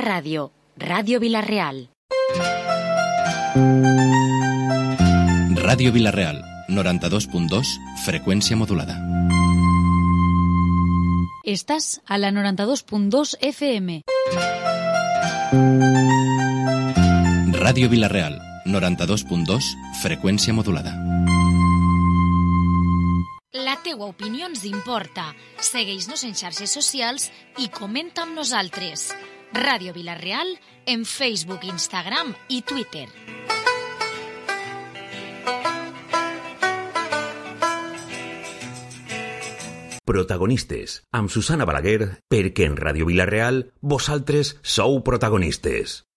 Ràdio, Ràdio Vilareal. Ràdio Vilareal, 92.2, freqüència modulada. Estàs a la 92.2 FM. Ràdio Vilareal, 92.2, freqüència modulada. La teua opinió ens importa. Segueix-nos en xarxes socials i comenta amb nosaltres. Ràdio Vilareal en Facebook, Instagram i Twitter. Protagonistes, amb Susana Balaguer, perquè en Ràdio Vilareal vosaltres sou protagonistes.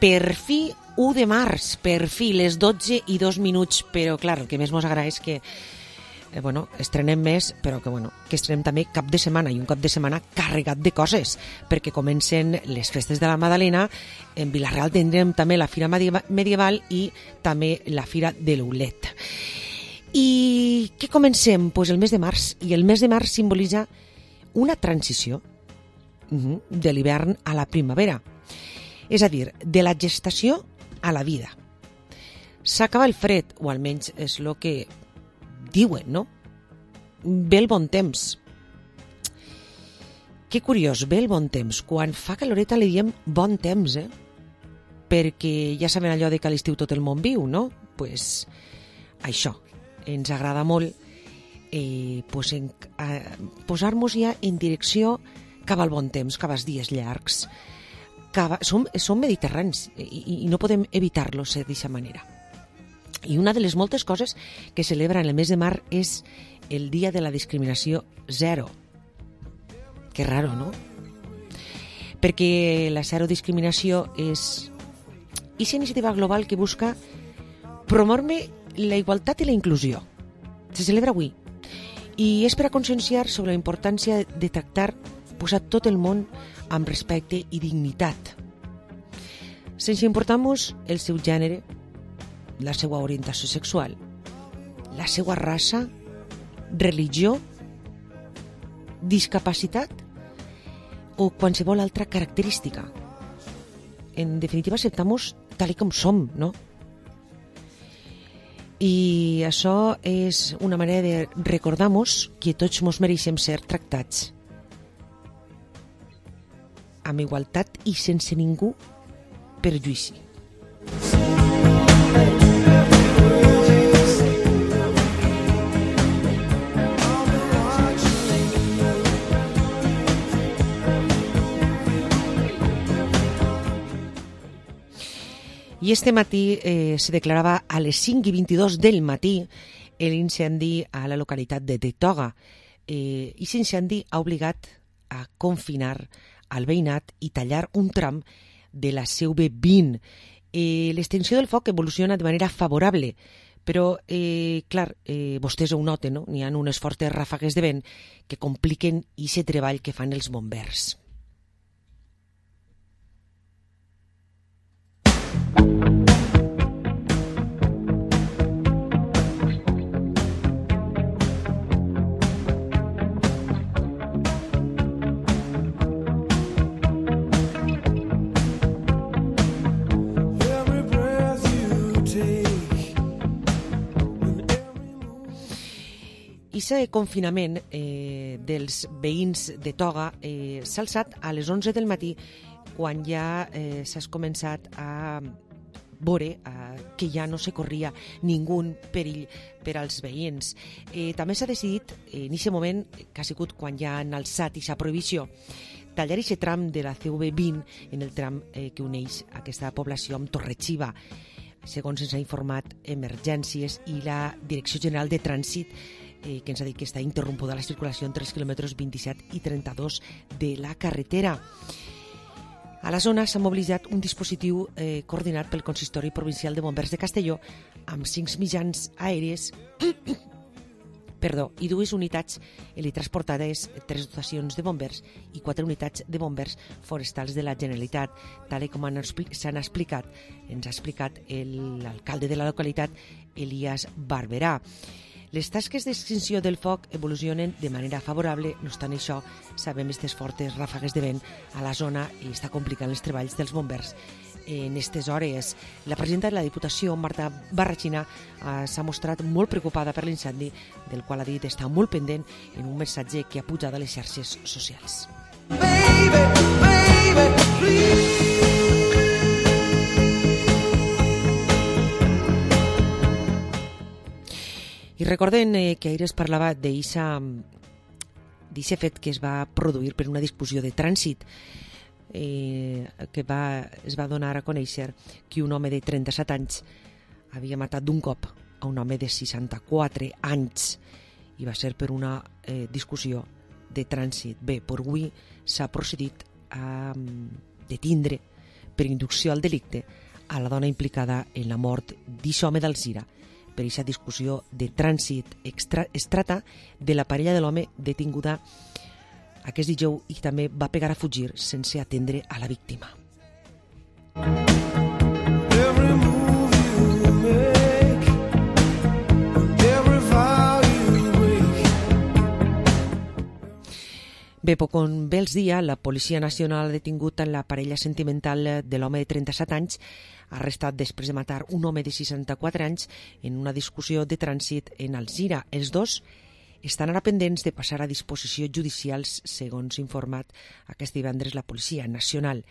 Per fi 1 de març, per fi les 12 i 2 minuts, però clar, el que més mos agrada és que eh, bueno, estrenem més, però que, bueno, que estrenem també cap de setmana, i un cap de setmana carregat de coses, perquè comencen les festes de la Madalena, en Vilareal tindrem també la Fira Medieva- Medieval i també la Fira de l'Oulet. I què comencem? Pues el mes de març, i el mes de març simbolitza una transició de l'hivern a la primavera, és a dir, de la gestació a la vida. S'acaba el fred, o almenys és el que diuen, no? Ve el bon temps. Que curiós, ve el bon temps. Quan fa caloreta li diem bon temps, eh? Perquè ja saben allò de que a l'estiu tot el món viu, no? pues, això, ens agrada molt eh, pues eh, posar-nos ja en direcció cap al bon temps, cap als dies llargs. Cap a, som, som mediterranis i, i, no podem evitar-lo ser d'aquesta manera. I una de les moltes coses que celebra en el mes de mar és el Dia de la Discriminació Zero. Que raro, no? Perquè la zero discriminació és aquesta iniciativa global que busca promoure la igualtat i la inclusió. Se celebra avui i és per a conscienciar sobre la importància de tractar pues, a tot el món amb respecte i dignitat, sense importar-nos el seu gènere, la seva orientació sexual, la seva raça, religió, discapacitat o qualsevol altra característica. En definitiva, acceptamos tal com som, no? I això és una manera de recordar-nos que tots mos mereixem ser tractats amb igualtat i sense ningú perjuïci. I este matí eh, se declarava a les 5 i 22 del matí l'incendi a la localitat de Tetoga. Eh, I aquest incendi ha obligat a confinar al veïnat i tallar un tram de la CV20. Eh, L'extensió del foc evoluciona de manera favorable, però, eh, clar, eh, vostès ho noten, no? N'hi ha unes fortes ràfegues de vent que compliquen aquest treball que fan els bombers. Issa confinament eh, dels veïns de Toga eh, s'ha alçat a les 11 del matí quan ja eh, s'ha començat a veure eh, que ja no se corria ningú perill per als veïns. Eh, també s'ha decidit, eh, en aquest moment, que ha sigut quan ja han alçat aquesta prohibició, tallar aquest tram de la CV20 en el tram eh, que uneix aquesta població amb Torrexiva segons ens ha informat Emergències i la Direcció General de Trànsit eh, que ens ha dit que està interrompuda la circulació entre els quilòmetres 27 i 32 de la carretera. A la zona s'ha mobilitzat un dispositiu eh, coordinat pel Consistori Provincial de Bombers de Castelló amb cinc mitjans aèries perdó, i dues unitats helitransportades, tres dotacions de bombers i quatre unitats de bombers forestals de la Generalitat, tal com s'han explicat, ens ha explicat l'alcalde de la localitat, Elias Barberà. Les tasques d'extinció del foc evolucionen de manera favorable, no obstant això, sabem aquestes fortes ràfegues de vent a la zona i està complicant els treballs dels bombers en aquestes hores. La presidenta de la Diputació, Marta Barrachina, eh, s'ha mostrat molt preocupada per l'incendi, del qual ha dit estar molt pendent en un missatge que ha pujat a les xarxes socials. Baby, baby, I recorden eh, que ahir es parlava d'aquest fet que es va produir per una discussió de trànsit eh, que va, es va donar a conèixer que un home de 37 anys havia matat d'un cop a un home de 64 anys i va ser per una eh, discussió de trànsit. Bé, per avui s'ha procedit a mm, detindre per inducció al delicte a la dona implicada en la mort home d'Alzira per aquesta discussió de trànsit extra, es trata de la parella de l'home detinguda aquest dijous i també va pegar a fugir sense atendre a la víctima. Every Bé, poc on bé els dia, la Policia Nacional ha detingut en la parella sentimental de l'home de 37 anys arrestat després de matar un home de 64 anys en una discussió de trànsit en Alzira. Els dos estan ara pendents de passar a disposició judicials, segons informat aquest divendres la Policia Nacional.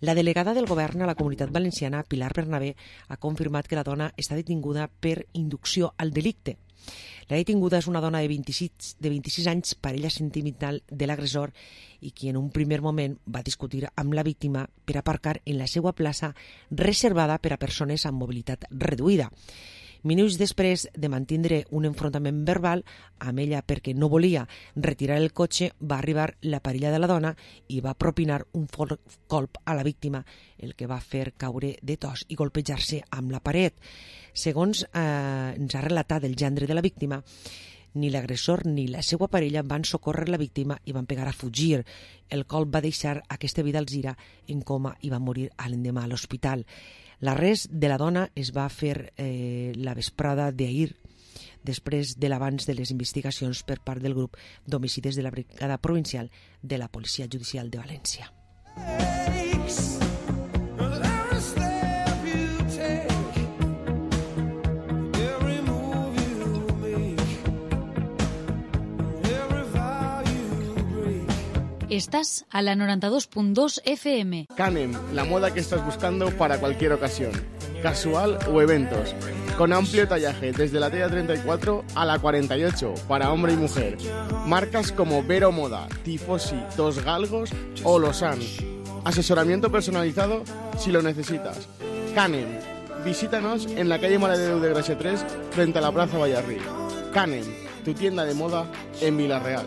La delegada del govern a la comunitat valenciana, Pilar Bernabé, ha confirmat que la dona està detinguda per inducció al delicte. La detinguda és una dona de 26, de 26 anys, parella sentimental de l'agressor i qui en un primer moment va discutir amb la víctima per aparcar en la seva plaça reservada per a persones amb mobilitat reduïda. Minuts després de mantindre un enfrontament verbal amb ella perquè no volia retirar el cotxe, va arribar la parella de la dona i va propinar un fort colp a la víctima, el que va fer caure de tos i golpejar-se amb la paret. Segons eh, ens ha relatat el gendre de la víctima, ni l'agressor ni la seva parella van socórrer la víctima i van pegar a fugir. El colp va deixar aquesta vida Alzira en coma i va morir l'endemà a l'hospital. L'arrest de la dona es va fer eh, la vesprada d'ahir després de l'abans de les investigacions per part del grup d'homicidis de la Brigada Provincial de la Policia Judicial de València. Aches. Estás a la 92.2 FM. Canem, la moda que estás buscando para cualquier ocasión, casual o eventos, con amplio tallaje desde la talla 34 a la 48 para hombre y mujer. Marcas como Vero Moda, Tifosi, Dos Galgos o Losan. Asesoramiento personalizado si lo necesitas. Canem, visítanos en la calle Maladeu de Gracia 3 frente a la Plaza Vallarrí. Canem, tu tienda de moda en Villarreal.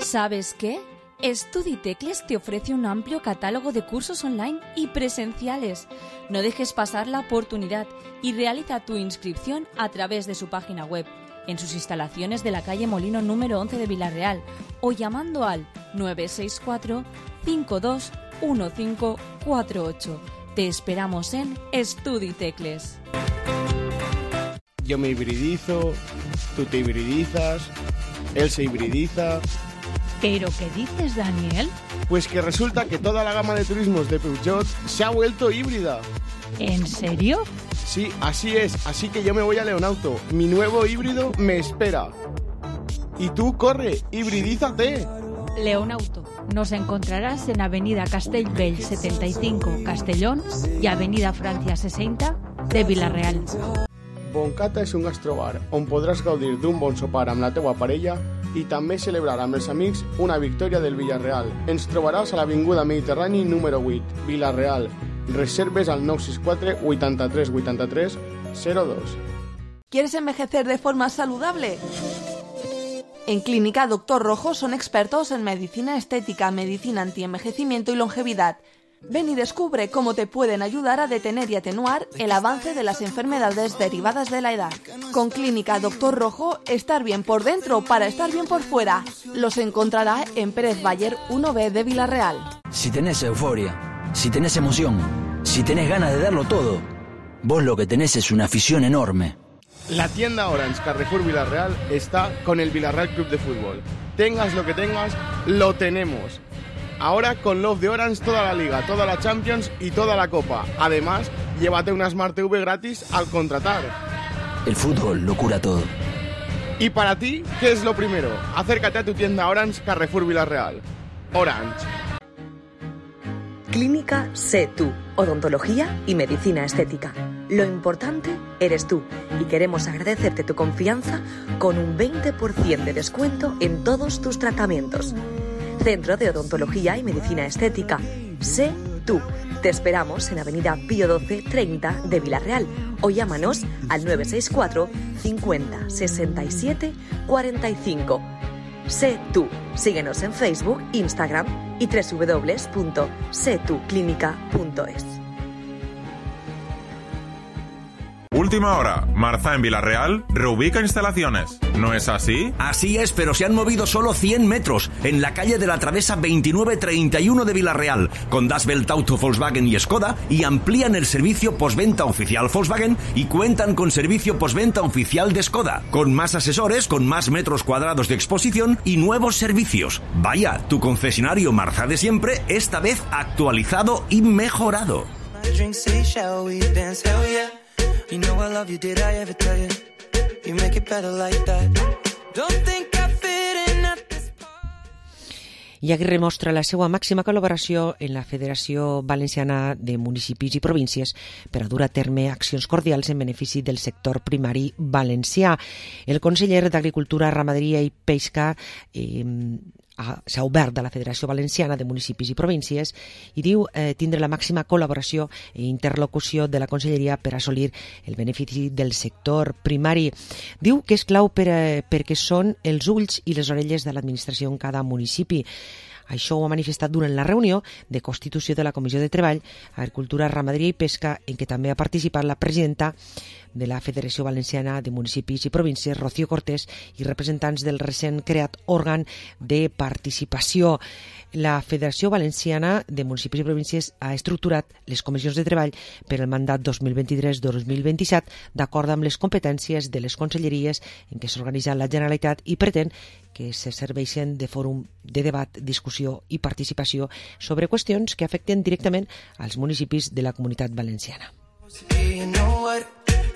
¿Sabes qué? Studitecles te ofrece un amplio catálogo de cursos online y presenciales. No dejes pasar la oportunidad y realiza tu inscripción a través de su página web, en sus instalaciones de la calle Molino número 11 de Villarreal o llamando al 964 521548. Te esperamos en Studitecles. Yo me hibridizo, tú te hibridizas, él se hibridiza. ¿Pero qué dices, Daniel? Pues que resulta que toda la gama de turismos de Peugeot se ha vuelto híbrida. ¿En serio? Sí, así es, así que yo me voy a Leonauto. Mi nuevo híbrido me espera. Y tú corre, hibridízate. Leonauto. Nos encontrarás en Avenida Castellbell 75, Castellón y Avenida Francia 60 de Villarreal. Boncata és un gastrobar on podràs gaudir d'un bon sopar amb la teua parella i també celebrar amb els una victòria del Villarreal. Ens trobaràs a l'Avinguda Mediterrani número 8, Villarreal. Reserves al 964 83 83 02. ¿Quieres envejecer de forma saludable? En Clínica Doctor Rojo son expertos en medicina estética, medicina antienvejecimiento y longevidad. Ven y descubre cómo te pueden ayudar a detener y atenuar el avance de las enfermedades derivadas de la edad. Con Clínica Doctor Rojo, estar bien por dentro para estar bien por fuera. Los encontrará en Pérez Bayer 1B de Villarreal. Si tenés euforia, si tenés emoción, si tenés ganas de darlo todo, vos lo que tenés es una afición enorme. La tienda Orange Carrefour Villarreal está con el Villarreal Club de Fútbol. Tengas lo que tengas, lo tenemos. Ahora con Love de Orange toda la liga, toda la Champions y toda la Copa. Además, llévate una Smart TV gratis al contratar. El fútbol lo cura todo. Y para ti, ¿qué es lo primero? Acércate a tu tienda Orange Carrefour Villarreal. Orange. Clínica Sé Tú, odontología y medicina estética. Lo importante eres tú y queremos agradecerte tu confianza con un 20% de descuento en todos tus tratamientos. Centro de Odontología y Medicina Estética. Sé tú. Te esperamos en Avenida Pío 12 30 de Villarreal o llámanos al 964 50 67 45. Sé tú. Síguenos en Facebook, Instagram y www.setuclínica.es. Última hora. Marza en Villarreal reubica instalaciones. ¿No es así? Así es, pero se han movido solo 100 metros en la calle de la Travesa 2931 de Villarreal, con Das Belt Auto Volkswagen y Skoda, y amplían el servicio postventa oficial Volkswagen y cuentan con servicio postventa oficial de Skoda, con más asesores, con más metros cuadrados de exposición y nuevos servicios. Vaya, tu concesionario Marza de siempre, esta vez actualizado y mejorado. You know I love you, did I ever tell you? You make it better like that. Don't think I fit in at this i Aguirre la seva màxima col·laboració en la Federació Valenciana de Municipis i Províncies per a dur a terme accions cordials en benefici del sector primari valencià. El conseller d'Agricultura, Ramaderia i Pesca eh, s'ha obert a la Federació Valenciana de Municipis i Províncies i diu eh, tindre la màxima col·laboració i interlocució de la Conselleria per assolir el benefici del sector primari. Diu que és clau per, eh, perquè són els ulls i les orelles de l'administració en cada municipi. Això ho ha manifestat durant la reunió de constitució de la Comissió de Treball, Agricultura, Ramaderia i Pesca, en què també ha participat la presidenta de la Federació Valenciana de Municipis i Províncies, Rocío Cortés, i representants del recent creat òrgan de participació. La Federació Valenciana de Municipis i Províncies ha estructurat les comissions de treball per al mandat 2023-2027 d'acord amb les competències de les conselleries en què s'organitza la Generalitat i pretén que se serveixen de fòrum de debat, discussió i participació sobre qüestions que afecten directament als municipis de la comunitat valenciana. You know?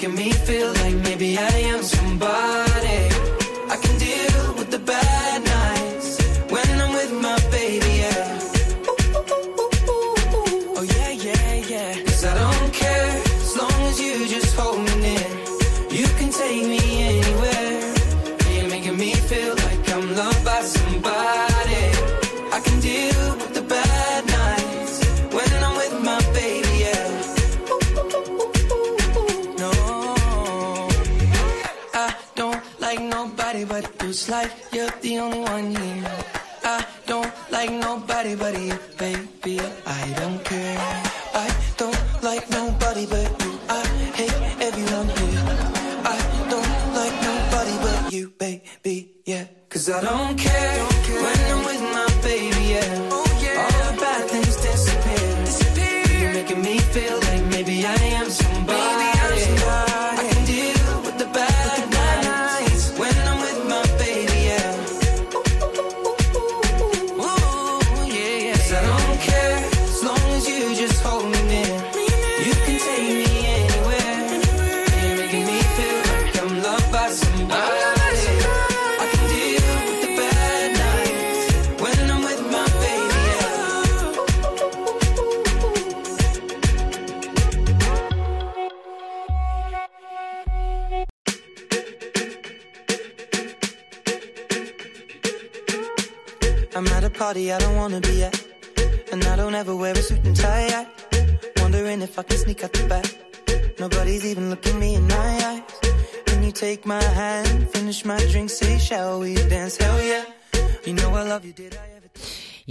making me feel like maybe I am somebody. Nobody but. It's like you're the only one here. I don't like nobody but you, baby. I don't care.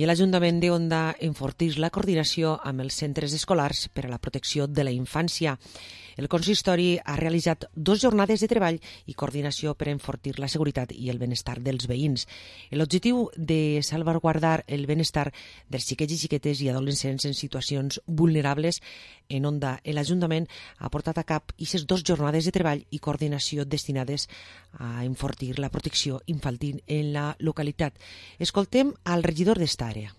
l'Ajuntament de Onda enfortís la coordinació amb els centres escolars per a la protecció de la infància. El consistori ha realitzat dos jornades de treball i coordinació per enfortir la seguretat i el benestar dels veïns. L'objectiu de salvaguardar el benestar dels xiquets i xiquetes i adolescents en situacions vulnerables en Onda, l'Ajuntament ha portat a cap aquestes dos jornades de treball i coordinació destinades a enfortir la protecció infantil en la localitat. Escoltem al regidor d'esta àrea.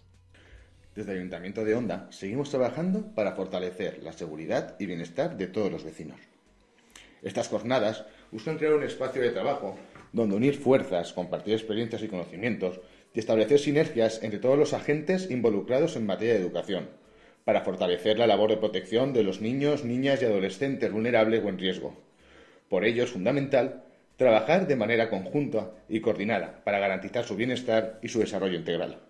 Desde el Ayuntamiento de Onda seguimos trabajando para fortalecer la seguridad y bienestar de todos los vecinos. Estas jornadas buscan crear un espacio de trabajo donde unir fuerzas, compartir experiencias y conocimientos y establecer sinergias entre todos los agentes involucrados en materia de educación, para fortalecer la labor de protección de los niños, niñas y adolescentes vulnerables o en riesgo. Por ello es fundamental trabajar de manera conjunta y coordinada para garantizar su bienestar y su desarrollo integral.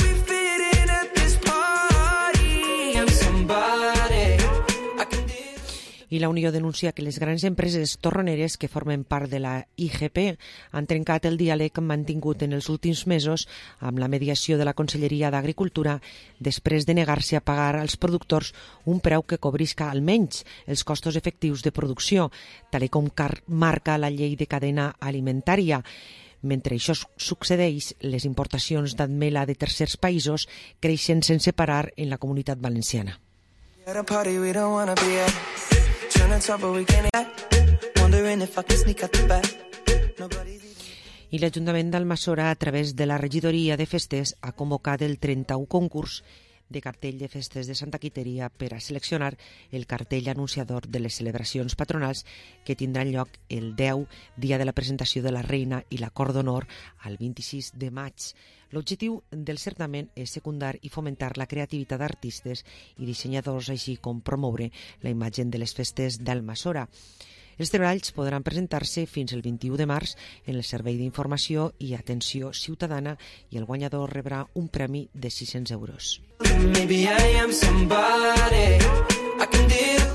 I la Unió denuncia que les grans empreses torroneres que formen part de la IGP han trencat el diàleg mantingut en els últims mesos amb la mediació de la Conselleria d'Agricultura després de negar-se a pagar als productors un preu que cobrisca almenys els costos efectius de producció, tal com marca la llei de cadena alimentària. Mentre això succeeix, les importacions d'admela de tercers països creixen sense parar en la comunitat valenciana. At a party we don't wanna be at. I l'Ajuntament d'Almassora, a través de la regidoria de festes, ha convocat el 31 concurs de cartell de festes de Santa Quiteria per a seleccionar el cartell anunciador de les celebracions patronals que tindran lloc el 10, dia de la presentació de la Reina i la Cor d'Honor, al 26 de maig. L'objectiu del certamen és secundar i fomentar la creativitat d'artistes i dissenyadors, així com promoure la imatge de les festes d'Almassora. Els treballs podran presentar-se fins el 21 de març en el Servei d'Informació i Atenció Ciutadana i el guanyador rebrà un premi de 600 euros. Maybe I am somebody. I can deal.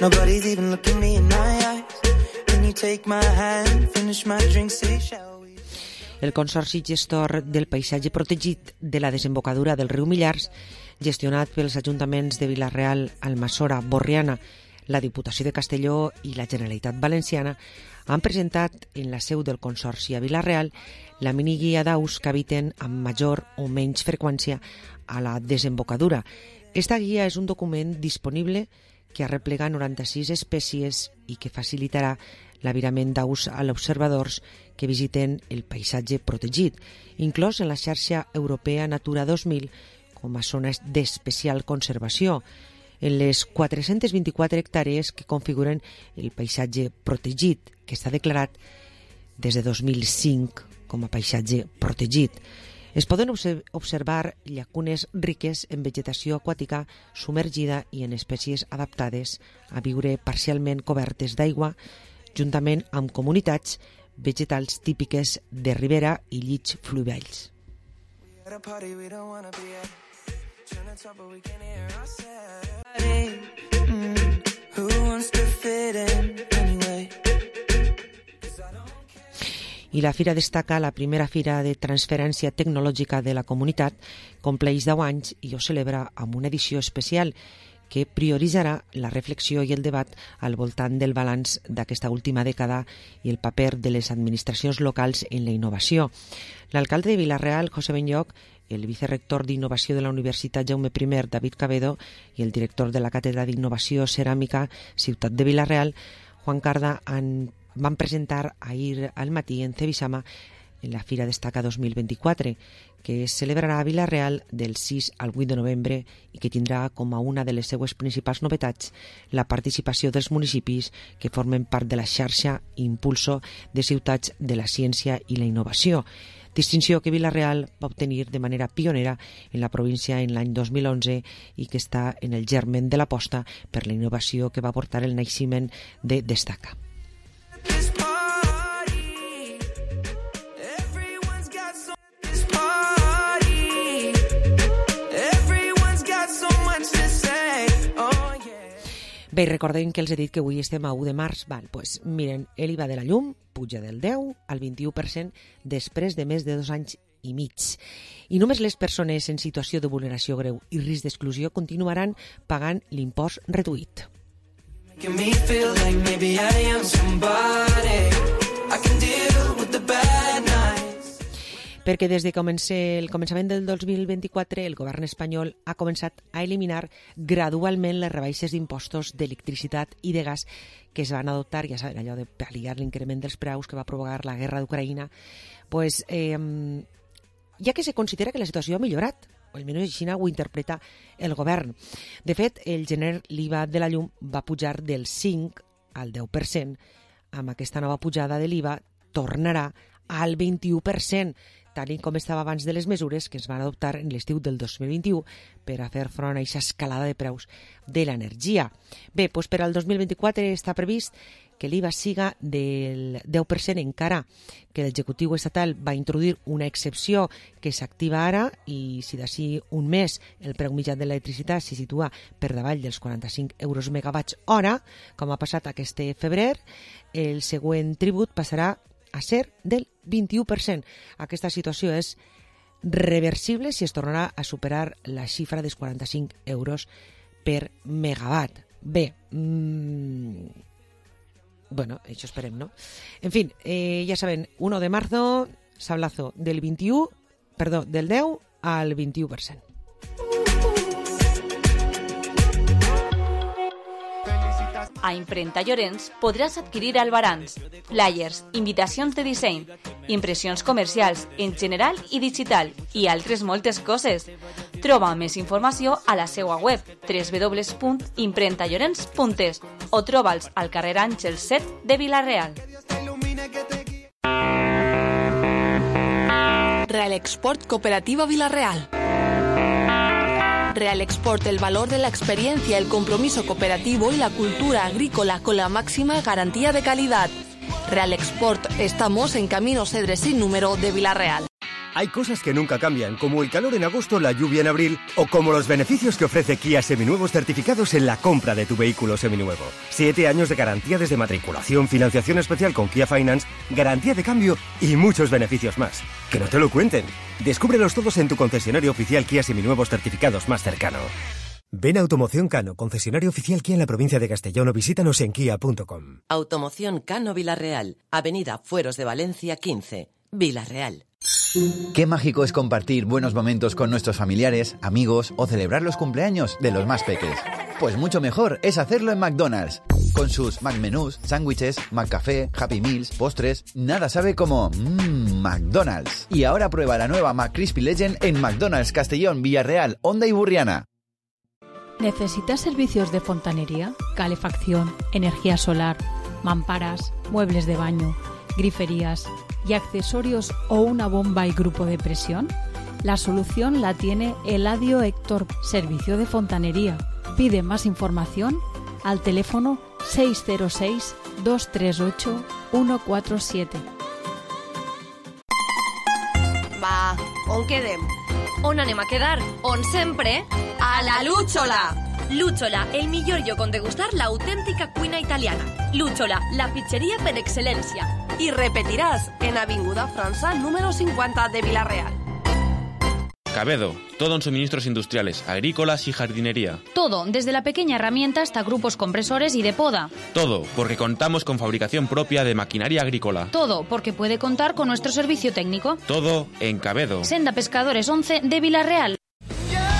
Nobody's even looking me in my eyes. Can you take my hand, finish my drink, say shall we? El Consorci Gestor del Paisatge Protegit de la desembocadura del riu Millars, gestionat pels ajuntaments de Vilareal, Almassora, Borriana, la Diputació de Castelló i la Generalitat Valenciana, han presentat en la seu del Consorci a Vilareal la miniguia d'aus que habiten amb major o menys freqüència a la desembocadura. Esta guia és un document disponible que arreplega 96 espècies i que facilitarà l'avirament d'aus a l'observadors que visiten el paisatge protegit, inclòs en la xarxa europea Natura 2000 com a zona d'especial conservació, en les 424 hectàrees que configuren el paisatge protegit, que està declarat des de 2005 com a paisatge protegit. Es poden obse- observar llacunes riques en vegetació aquàtica submergida i en espècies adaptades a viure parcialment cobertes d'aigua, juntament amb comunitats vegetals típiques de ribera i llits fluvials i la fira destaca la primera fira de transferència tecnològica de la comunitat, compleix 10 anys i ho celebra amb una edició especial que prioritzarà la reflexió i el debat al voltant del balanç d'aquesta última dècada i el paper de les administracions locals en la innovació. L'alcalde de Vilareal, José Benlloc, el vicerrector d'Innovació de la Universitat Jaume I, David Cabedo, i el director de la Càtedra d'Innovació Ceràmica Ciutat de Vilareal, Juan Carda, han, van presentar ahir al matí en Cebisama en la Fira Destaca 2024, que es celebrarà a Vilareal del 6 al 8 de novembre i que tindrà com a una de les seues principals novetats la participació dels municipis que formen part de la xarxa Impulso de Ciutats de la Ciència i la Innovació, distinció que Vilareal va obtenir de manera pionera en la província en l'any 2011 i que està en el germen de l'aposta per la innovació que va portar el naixement de Destaca. Bé, recordem que els he dit que avui estem a 1 de març. Val, pues, miren, l'IVA de la llum puja del 10 al 21% després de més de dos anys i mig. I només les persones en situació de vulneració greu i risc d'exclusió continuaran pagant l'impost reduït. Me feel like maybe I am somebody. I can deal perquè des de comence, el començament del 2024 el govern espanyol ha començat a eliminar gradualment les rebaixes d'impostos d'electricitat i de gas que es van adoptar, ja saben, allò de pal·liar l'increment dels preus que va provocar la guerra d'Ucraïna, pues, eh, ja que se considera que la situació ha millorat, o almenys així ho interpreta el govern. De fet, el gener l'IVA de la llum va pujar del 5 al 10%. Amb aquesta nova pujada de l'IVA tornarà al 21%, tal com estava abans de les mesures que es van adoptar en l'estiu del 2021 per a fer front a aquesta escalada de preus de l'energia. Bé, doncs per al 2024 està previst que l'IVA siga del 10% encara que l'executiu estatal va introduir una excepció que s'activa ara i si d'ací un mes el preu mitjà de l'electricitat se situa per davall dels 45 euros megawatts hora, com ha passat aquest febrer, el següent tribut passarà a ser del 21%. Aquesta situació és reversible si es tornarà a superar la xifra dels 45 euros per megawatt. Bé, mmm, bueno, això esperem, ¿no? En fin, eh, ya saben, 1 de marzo, sablazo del 21, perdó, del 10 al 21%. A Imprenta Llorenç podràs adquirir albarans, flyers, invitacions de disseny, impressions comercials en general i digital i altres moltes coses. Troba més informació a la seva web www.imprentallorenç.es o troba'ls al carrer Àngel 7 de Vilareal. Real Export Cooperativa Villarreal. Real Export, el valor de la experiencia, el compromiso cooperativo y la cultura agrícola con la máxima garantía de calidad. Real Export, estamos en Camino Cedre sin número de Villarreal. Hay cosas que nunca cambian, como el calor en agosto, la lluvia en abril o como los beneficios que ofrece Kia Seminuevos certificados en la compra de tu vehículo seminuevo. Siete años de garantía desde matriculación, financiación especial con Kia Finance, garantía de cambio y muchos beneficios más. Que no te lo cuenten. Descúbrelos todos en tu concesionario oficial Kia Seminuevos certificados más cercano. Ven a Automoción Cano, concesionario oficial Kia en la provincia de Castellón o visítanos en kia.com. Automoción Cano Vilarreal, Avenida Fueros de Valencia 15, Vilarreal. Qué mágico es compartir buenos momentos con nuestros familiares, amigos o celebrar los cumpleaños de los más peques. Pues mucho mejor es hacerlo en McDonald's. Con sus McMenús, sándwiches, McCafé, Happy Meals, postres, nada sabe como mmm, McDonald's. Y ahora prueba la nueva McCrispy Legend en McDonald's Castellón, Villarreal, Honda y Burriana. ¿Necesitas servicios de fontanería, calefacción, energía solar, mamparas, muebles de baño, griferías y accesorios o una bomba y grupo de presión? La solución la tiene Eladio Héctor, servicio de fontanería. Pide más información al teléfono 606-238-147. Va, on quedem? On anem a quedar? On sempre? A la Lúchola! Lúchola, el millor lloc on degustar l'autèntica cuina italiana. Lúchola, la pizzeria per excel·lència. I repetiràs en Avinguda França número 50 de Villarreal. Cabedo, todo en suministros industriales, agrícolas y jardinería. Todo, desde la pequeña herramienta hasta grupos compresores y de poda. Todo, porque contamos con fabricación propia de maquinaria agrícola. Todo, porque puede contar con nuestro servicio técnico. Todo en Cabedo. Senda Pescadores 11 de Villarreal.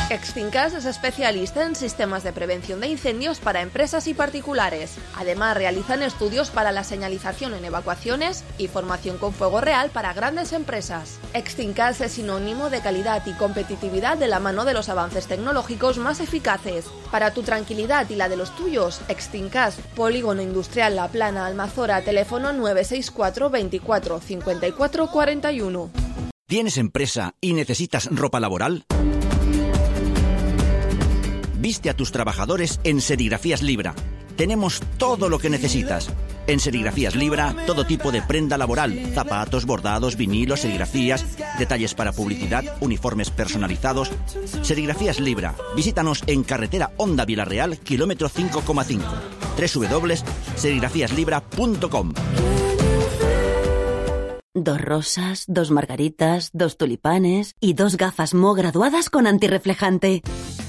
Extincas es especialista en sistemas de prevención de incendios para empresas y particulares. Además, realizan estudios para la señalización en evacuaciones y formación con fuego real para grandes empresas. Extincas es sinónimo de calidad y competitividad de la mano de los avances tecnológicos más eficaces. Para tu tranquilidad y la de los tuyos, Extincas, Polígono Industrial La Plana, Almazora, teléfono 964 24 54 41. ¿Tienes empresa y necesitas ropa laboral? Viste a tus trabajadores en Serigrafías Libra. Tenemos todo lo que necesitas. En Serigrafías Libra, todo tipo de prenda laboral, zapatos, bordados, vinilos, serigrafías, detalles para publicidad, uniformes personalizados. Serigrafías Libra. Visítanos en carretera Honda Villarreal, kilómetro 5,5. www.serigrafíaslibra.com Dos rosas, dos margaritas, dos tulipanes y dos gafas Mo graduadas con antirreflejante.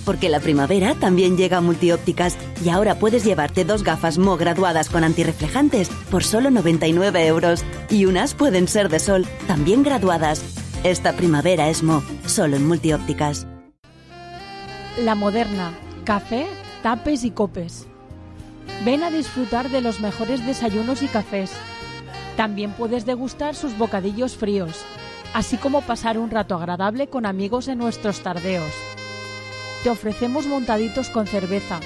Porque la primavera también llega a multiópticas y ahora puedes llevarte dos gafas Mo graduadas con antirreflejantes por solo 99 euros. Y unas pueden ser de sol, también graduadas. Esta primavera es Mo, solo en multiópticas. La Moderna, café, tapes y copes. Ven a disfrutar de los mejores desayunos y cafés. También puedes degustar sus bocadillos fríos, así como pasar un rato agradable con amigos en nuestros tardeos. Te ofrecemos montaditos con cerveza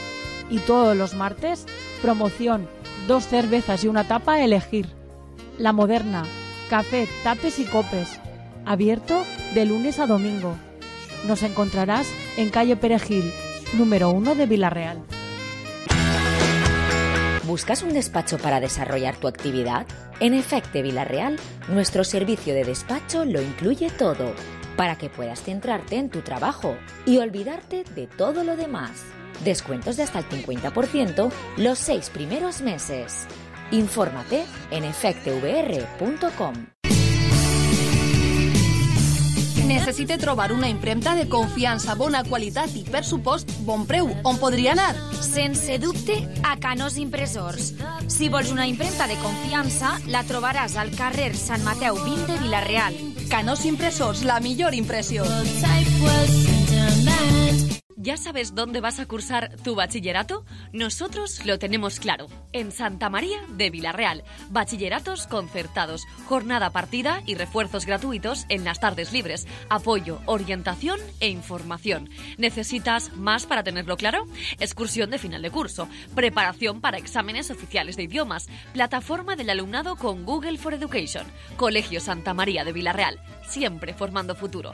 y todos los martes, promoción, dos cervezas y una tapa a elegir. La Moderna, café, tapes y copes, abierto de lunes a domingo. Nos encontrarás en calle Perejil, número 1 de Villarreal. ¿Buscas un despacho para desarrollar tu actividad? En Efecte Villarreal, nuestro servicio de despacho lo incluye todo, para que puedas centrarte en tu trabajo y olvidarte de todo lo demás. Descuentos de hasta el 50% los seis primeros meses. Infórmate en efectevr.com. Necessite trobar una impremta de confiança, bona qualitat i, per supost, bon preu. On podria anar? Sense dubte, a Canós Impressors. Si vols una impremta de confiança, la trobaràs al carrer Sant Mateu 20 de Vilareal. Canós Impressors, la millor impressió. ¿Ya sabes dónde vas a cursar tu bachillerato? Nosotros lo tenemos claro. En Santa María de Villarreal. Bachilleratos concertados, jornada partida y refuerzos gratuitos en las tardes libres. Apoyo, orientación e información. ¿Necesitas más para tenerlo claro? Excursión de final de curso, preparación para exámenes oficiales de idiomas, plataforma del alumnado con Google for Education, Colegio Santa María de Villarreal, siempre formando futuro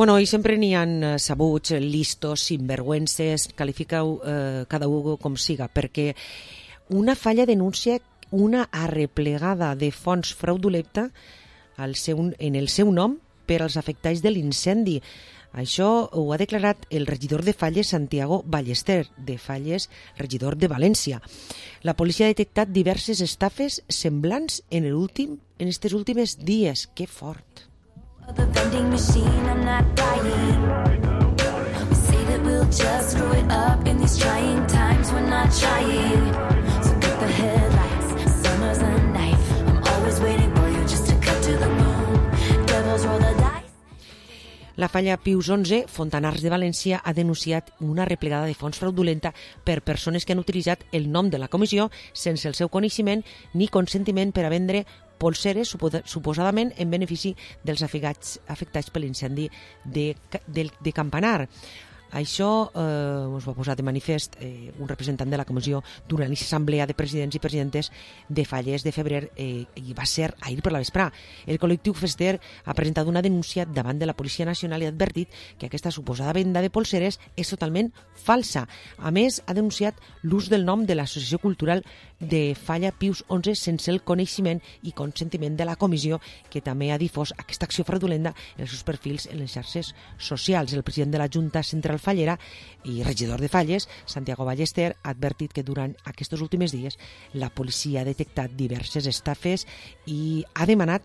Bueno, i sempre n'hi han eh, sabuts, listos, sinvergüences, qualifiqueu eh, cada un com siga, perquè una falla denuncia una arreplegada de fons fraudulenta al seu, en el seu nom per als afectats de l'incendi. Això ho ha declarat el regidor de Falles, Santiago Ballester, de Falles, regidor de València. La policia ha detectat diverses estafes semblants en, el últim, en estes últimes dies. Que fort! La falla Pius 11, Fontanars de València, ha denunciat una replegada de fons fraudulenta per persones que han utilitzat el nom de la comissió sense el seu coneixement ni consentiment per a vendre polseres supo- suposadament en benefici dels afectats, afectats per l'incendi de, del- de Campanar. Això eh, us va posar de manifest eh, un representant de la comissió d'una assemblea de presidents i presidentes de Falles de febrer eh, i va ser ahir per la vesprà. El col·lectiu Fester ha presentat una denúncia davant de la Policia Nacional i ha advertit que aquesta suposada venda de polseres és totalment falsa. A més, ha denunciat l'ús del nom de l'Associació Cultural de Falla Pius XI sense el coneixement i consentiment de la comissió que també ha difós aquesta acció fraudulenta en els seus perfils en les xarxes socials. El president de la Junta Central Fallera i regidor de Falles, Santiago Ballester, ha advertit que durant aquests últims dies la policia ha detectat diverses estafes i ha demanat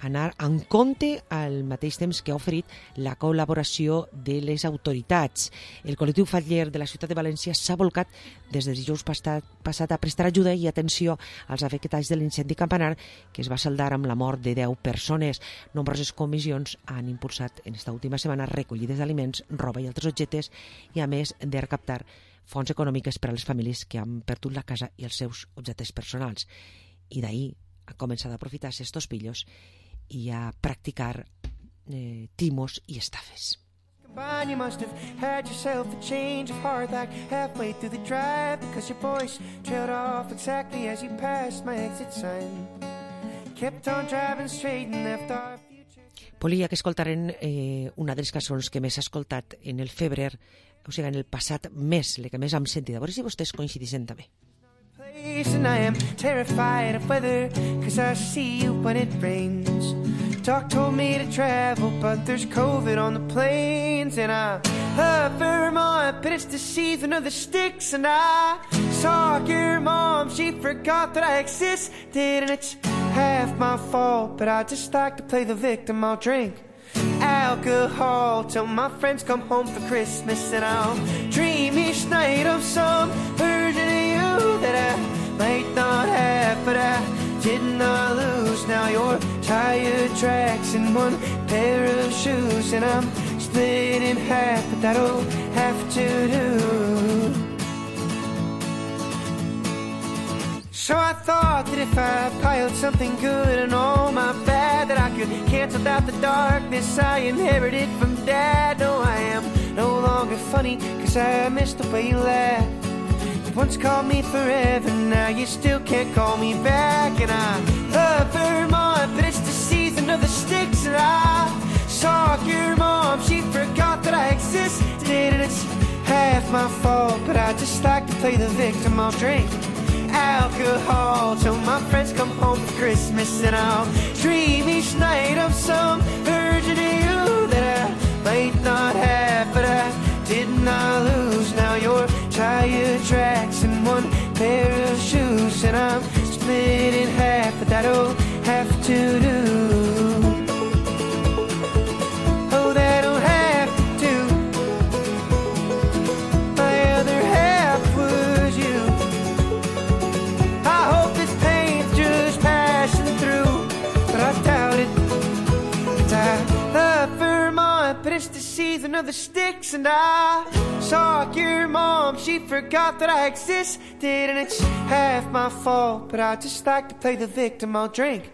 anar en compte al mateix temps que ha oferit la col·laboració de les autoritats. El col·lectiu fatller de la ciutat de València s'ha volcat des de dijous passat, a prestar ajuda i atenció als afectats de l'incendi campanar que es va saldar amb la mort de 10 persones. Nombroses comissions han impulsat en esta última setmana recollides d'aliments, roba i altres objectes i a més de recaptar fons econòmiques per a les famílies que han perdut la casa i els seus objectes personals. I d'ahir ha començat a aprofitar-se estos pillos i a practicar eh, timos i estafes. You must have had yourself a change of heart like halfway through the drive because your voice trailed off exactly as you passed my exit sign. Kept on driving straight and left our Volia que escoltaren eh, una de les cançons que més s'ha escoltat en el febrer, o sigui, en el passat mes, la que més hem sentit. A veure si vostès coincidissin també. And I am terrified of weather cause I see you when it rains. Doc told me to travel, but there's COVID on the planes, and I love Vermont, but it's the season of the sticks. And I saw your mom, she forgot that I existed, and it's half my fault, but I just like to play the victim. I'll drink alcohol till my friends come home for Christmas, and I'll dream each night of some version that I might not have, but I did not lose. Now your tire tracks in one pair of shoes, and I'm split in half, but that'll have to do. So I thought that if I piled something good and all my bad, that I could cancel out the darkness I inherited from dad. No, I am no longer funny, cause I missed the way you laughed. Once called me forever, now you still can't call me back. And I love Vermont, but it's the season of the sticks. And I saw your mom, she forgot that I existed. And it's half my fault, but I just like to play the victim. I'll drink alcohol till my friends come home for Christmas. And I'll dream each night of some version of you that I might not have, but I did not lose. Now your tire tracks in one pair of shoes, and I'm split in half, but that'll have to do. Of the sticks, and I saw your mom. She forgot that I existed, and it's half my fault, but I just like to play the victim. I'll drink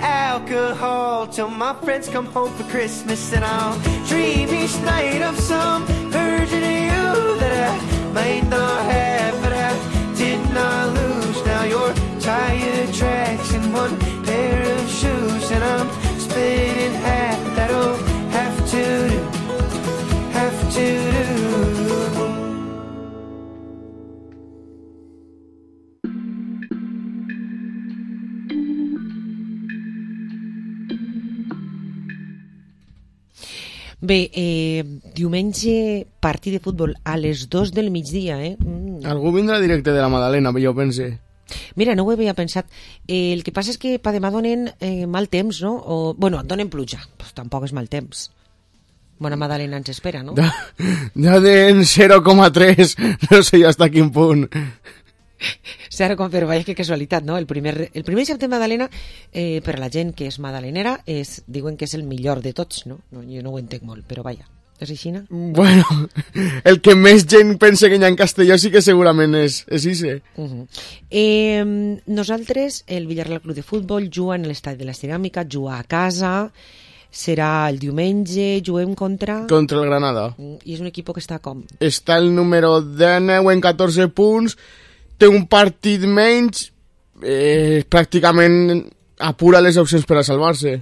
alcohol till my friends come home for Christmas, and I'll dream each night of some version of you that I might not have, but I did not lose. Now your tire tracks in one pair of shoes, and I'm split in half. That'll Bé, eh, diumenge partit de futbol a les 2 del migdia, eh? Mm. Algú vindrà directe de la Madalena, jo pense. Mira, no ho havia pensat. Eh, el que passa és que pa demà donen eh, mal temps, no? O, bueno, donen pluja. Pues tampoc és mal temps. Bona Madalena ens espera, no? Ja, ja den 0,3, no sé ja hasta quin punt. Zero com per vaja, que casualitat, no? El primer, el primer dissabte de Madalena, eh, per a la gent que és madalenera, és, diuen que és el millor de tots, no? no jo no ho entenc molt, però vaja. És així, no? Bueno, el que més gent pensa que hi ha en Castelló sí que segurament és, és Ise. Uh -huh. eh, nosaltres, el Villarreal Club de Futbol, juga en l'estadi de la Ceràmica, juga a casa, serà el diumenge, juguem contra... Contra el Granada. I és un equip que està com? Està el número 19 en 14 punts, té un partit menys, eh, pràcticament apura les opcions per a salvar-se.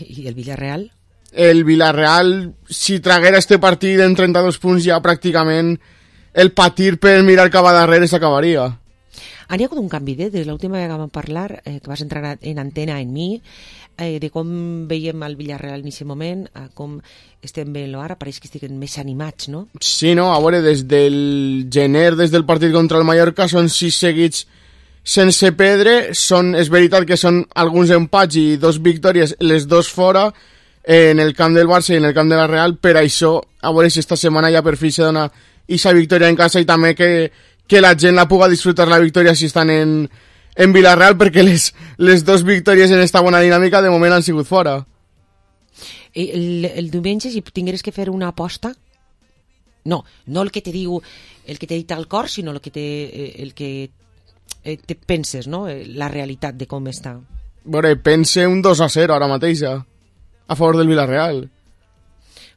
I el Villarreal? El Villarreal, si traguera este partit en 32 punts, ja pràcticament el patir per mirar cap a darrere s'acabaria. Han hi ha hagut un canvi de, de l'última vegada que vam parlar, eh, que vas entrar en antena en mi, eh, de com veiem el Villarreal en aquest moment, a com estem veient-lo ara, pareix que estiguen més animats, no? Sí, no, a veure, des del gener, des del partit contra el Mallorca, són sis seguits sense pedre, són, és veritat que són alguns empats i dos victòries, les dos fora, en el camp del Barça i en el camp de la Real, per això, a veure si esta setmana ja per fi se dona aquesta victòria en casa i també que, que la gent la puga disfrutar la victòria si estan en, en Villarreal, perquè les, les dos victòries en esta bona dinàmica de moment han sigut fora. I el, el diumenge, si tingueres que fer una aposta, no, no el que te diu, el que t'he dit al cor, sinó el que, te, eh, el que eh, te penses, no? Eh, la realitat de com està. Veure, pense un 2 a 0 ara mateixa, a favor del Villarreal.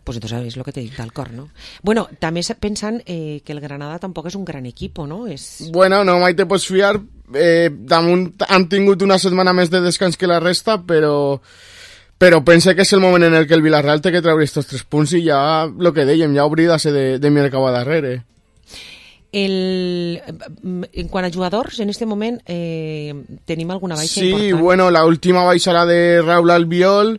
Pues entonces és el que t'he dit al cor, no? Bueno, també pensant eh, que el Granada tampoc és un gran equip, no? És... Bueno, no mai te pots fiar. Eh, damunt han tingut una setmana més de descans que la resta, però però pense que és el moment en el que el Villarreal té que treure estos tres punts i ja, el que dèiem, ja obrir-se de, de mirar cap a darrere. El, en quant a jugadors, en este moment eh, tenim alguna baixa sí, important? Sí, bueno, la última baixa la de Raúl Albiol,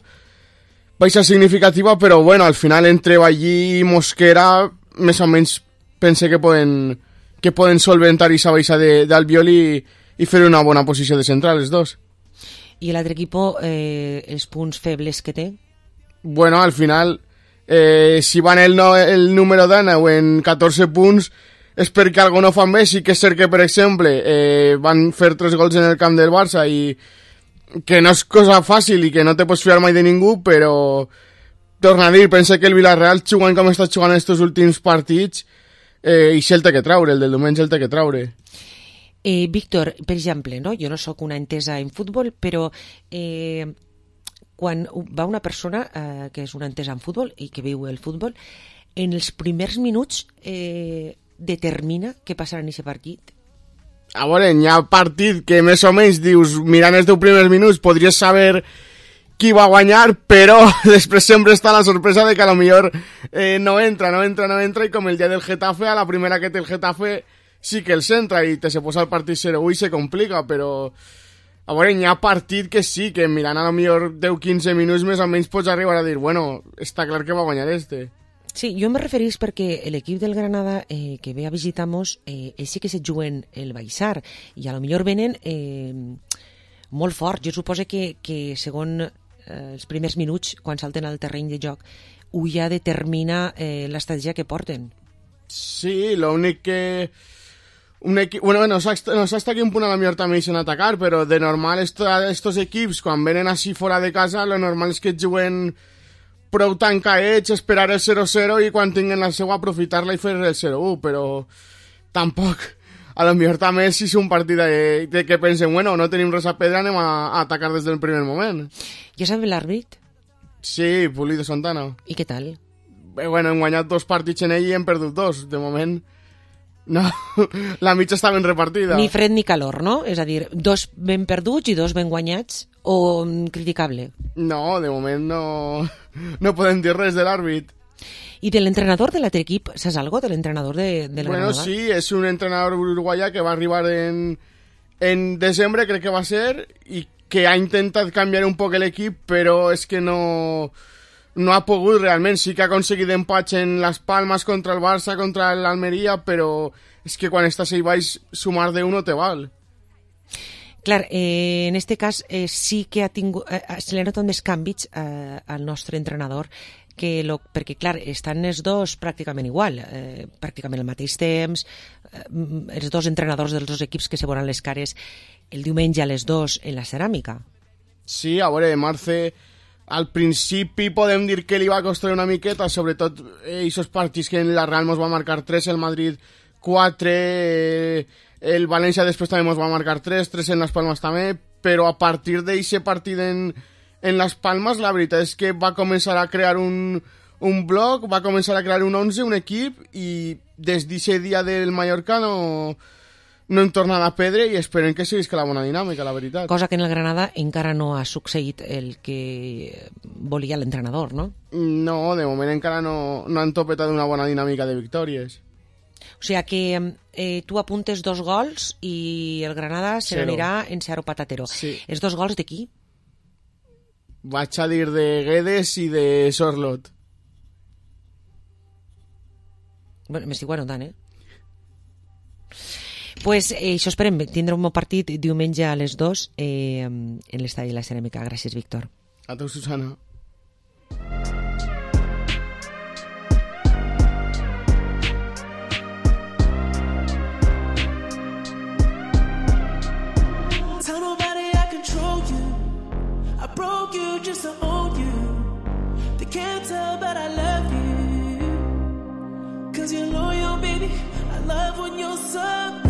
baixa significativa, però bueno, al final entre Ballí i Mosquera, més o menys pense que poden, que poden solventar aquesta baixa d'Albiol i, i fer una bona posició de central, els dos. I l'altre equip, eh, els punts febles que té? Bueno, al final, eh, si van el, no, el número o en 14 punts, és perquè algo no fan bé. Sí que és cert que, per exemple, eh, van fer tres gols en el camp del Barça i que no és cosa fàcil i que no te pots fiar mai de ningú, però torna a dir, pensa que el Villarreal jugant com està jugant estos últims partits eh, i el té que traure, el del diumenge el té que traure. Eh, Víctor, per exemple, no? jo no sóc una entesa en futbol, però eh, quan va una persona eh, que és una entesa en futbol i que viu el futbol, en els primers minuts eh, determina què passarà en aquest partit? A veure, hi ha partit que més o menys dius, mirant els teus primers minuts, podries saber qui va guanyar, però després sempre està la sorpresa de que a lo millor eh, no entra, no entra, no entra, i com el dia del Getafe, a la primera que té el Getafe sí que el centra i te se posa el partit 0 i se complica, però a veure, hi ha partit que sí, que mirant a lo millor 10-15 minuts més o menys pots arribar a dir, bueno, està clar que va guanyar este. Sí, jo me referís perquè l'equip del Granada eh, que ve a visitar-nos, eh, sí que se juguen el baixar i a lo millor venen eh, molt fort. Jo suposo que, que segon eh, els primers minuts, quan salten al terreny de joc, ho ja determina eh, l'estratègia que porten. Sí, l'únic que un equip, bueno, no sé, no sé hasta punt a la millor també deixen atacar, però de normal estos equips, quan venen així fora de casa, lo normal és que juguen prou tancadets, esperar el 0-0 i quan tinguin la seva aprofitar-la i fer el 0-1, però tampoc a lo millor també si és un partit de, de que pensen, bueno, no tenim res a pedra, anem a, a atacar des del primer moment. Ja saben l'àrbit? Sí, Pulido Santana. I què tal? Bé, bueno, hem guanyat dos partits en ell i hem perdut dos. De moment, no, la mitja està ben repartida. Ni fred ni calor, no? És a dir, dos ben perduts i dos ben guanyats, o mm, criticable? No, de moment no, no podem dir res de l'àrbit. I de l'entrenador de l'altre equip, saps algo de l'entrenador de, del bueno, Granada? sí, és un entrenador uruguaià que va arribar en, en desembre, crec que va ser, i que ha intentat canviar un poc l'equip, però és que no, no ha pogut realment. Sí que ha aconseguit empats en les Palmes contra el Barça, contra l'Almeria, però és que quan estàs ahí baix, sumar de uno te val. Clar, eh, en este cas eh, sí que ha tingut, eh, se li notat més canvis eh, al nostre entrenador que lo, perquè, clar, estan els dos pràcticament igual, eh, pràcticament al mateix temps, eh, els dos entrenadors dels dos equips que se veuran les cares el diumenge a les dos en la ceràmica. Sí, a veure, Marce, al principi podem dir que li va costar una miqueta, sobretot aquests partits que en la Real mos va marcar 3, el Madrid 4, eh, el València després també ens va marcar 3, 3 en les Palmes també, però a partir d'aquest partit en, en Las Palmas la veritat és que va començar a crear un, un blog, va començar a crear un 11, un equip, i des d'aquest dia del Mallorca no, no hem tornat a perdre i esperem que seguisca la bona dinàmica, la veritat. Cosa que en el Granada encara no ha succeït el que volia l'entrenador, no? No, de moment encara no, no han topetat una bona dinàmica de victòries. O sigui que eh, tu apuntes dos gols i el Granada se n'anirà en zero patatero. Sí. Els dos gols de qui? Vaig a dir de Guedes i de Sorlot. Bueno, m'estic guardant, eh? pues, eh, això esperem, tindre un bon partit diumenge a les 2 eh, en l'estadi de la Ceràmica. Gràcies, Víctor. A tu, Susana. You to own you. They can't tell, but I love you. Cause you're loyal, baby. I love when you're submissive.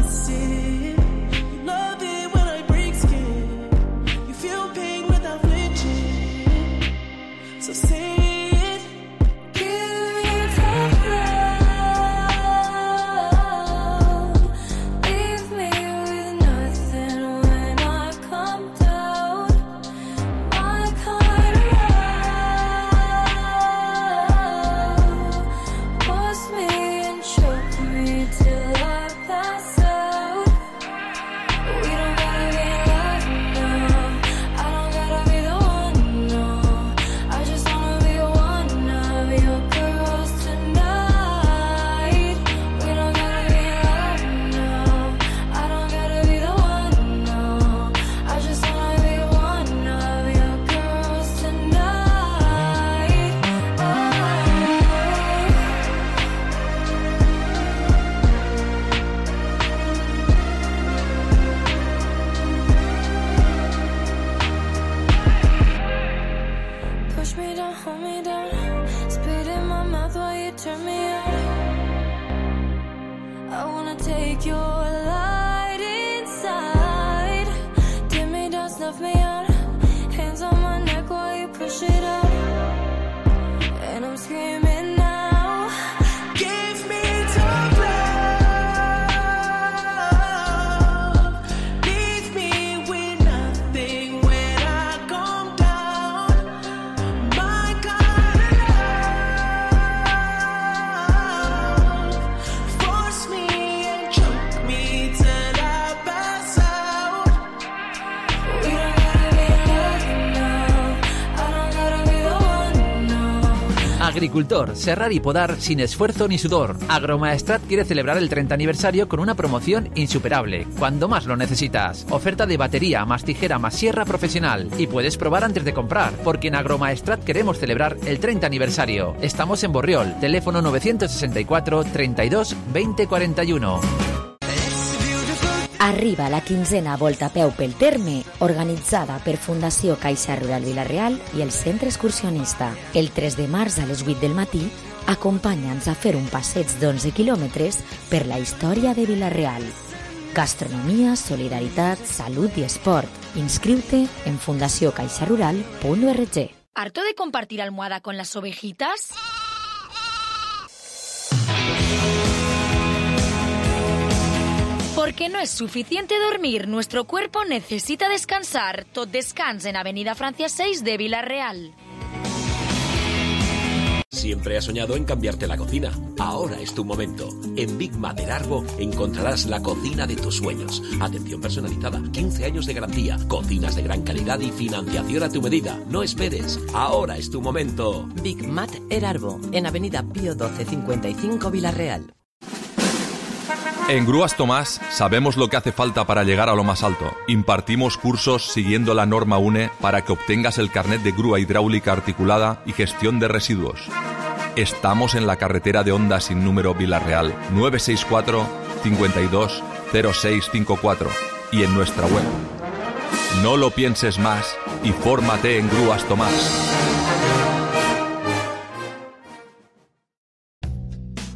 Agricultor, serrar y podar sin esfuerzo ni sudor. Agromaestrat quiere celebrar el 30 aniversario con una promoción insuperable, cuando más lo necesitas. Oferta de batería, más tijera, más sierra profesional. Y puedes probar antes de comprar, porque en Agromaestrat queremos celebrar el 30 aniversario. Estamos en Borriol, teléfono 964 32 20 41. Arriba la quinzena Volta a peu pel terme, organitzada per Fundació Caixa Rural Vilareal i el Centre Excursionista. El 3 de març a les 8 del matí, acompanya'ns a fer un passeig d'11 quilòmetres per la història de Vilareal. Gastronomia, solidaritat, salut i esport. Inscriu-te en fundaciocaixarural.org. ¿Harto de compartir almohada con las ovejitas? Porque no es suficiente dormir, nuestro cuerpo necesita descansar. Tot descans en Avenida Francia 6 de Villarreal. Siempre has soñado en cambiarte la cocina. Ahora es tu momento. En Big Mater Arbo encontrarás la cocina de tus sueños. Atención personalizada, 15 años de garantía, cocinas de gran calidad y financiación a tu medida. No esperes. Ahora es tu momento. Big Mat Erarbo, en Avenida Pío 1255 Villarreal. En Grúas Tomás sabemos lo que hace falta para llegar a lo más alto. Impartimos cursos siguiendo la norma UNE para que obtengas el carnet de grúa hidráulica articulada y gestión de residuos. Estamos en la carretera de Onda sin número Villarreal 964 52 0654 y en nuestra web. No lo pienses más y fórmate en Grúas Tomás.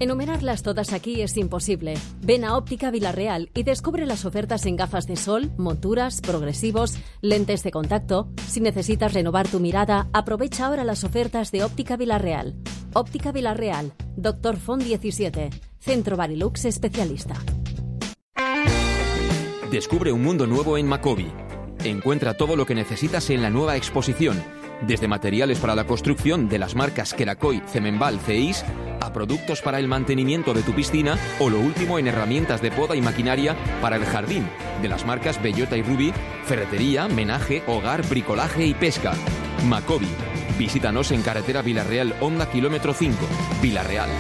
Enumerarlas todas aquí es imposible. Ven a Óptica Villarreal y descubre las ofertas en gafas de sol, monturas, progresivos, lentes de contacto. Si necesitas renovar tu mirada, aprovecha ahora las ofertas de Óptica Villarreal. Óptica Villarreal, Doctor Font 17, Centro Barilux Especialista. Descubre un mundo nuevo en Macobi. Encuentra todo lo que necesitas en la nueva exposición desde materiales para la construcción de las marcas Kerakoy, Cemenbal, Ceis, a productos para el mantenimiento de tu piscina o lo último en herramientas de poda y maquinaria para el jardín, de las marcas Bellota y Ruby, ferretería, menaje, hogar, bricolaje y pesca. Macobi. Visítanos en carretera Villarreal Honda Kilómetro 5, Villarreal.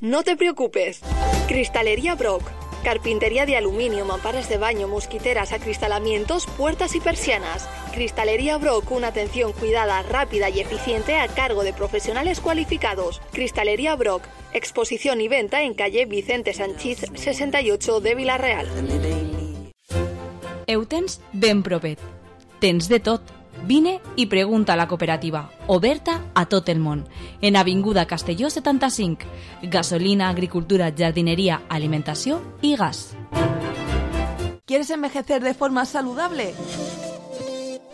No te preocupes. Cristalería Brock Carpintería de aluminio, mamparas de baño, mosquiteras, acristalamientos, puertas y persianas. Cristalería Brock, una atención cuidada, rápida y eficiente a cargo de profesionales cualificados. Cristalería Brock, exposición y venta en calle Vicente Sanchiz 68 de Villarreal. Eutens ben. Tens de tot. Vine i pregunta a la cooperativa, oberta a tot en Avinguda Castelló 75, gasolina, agricultura, jardinería, alimentació i gas. ¿Quieres envejecer de forma saludable?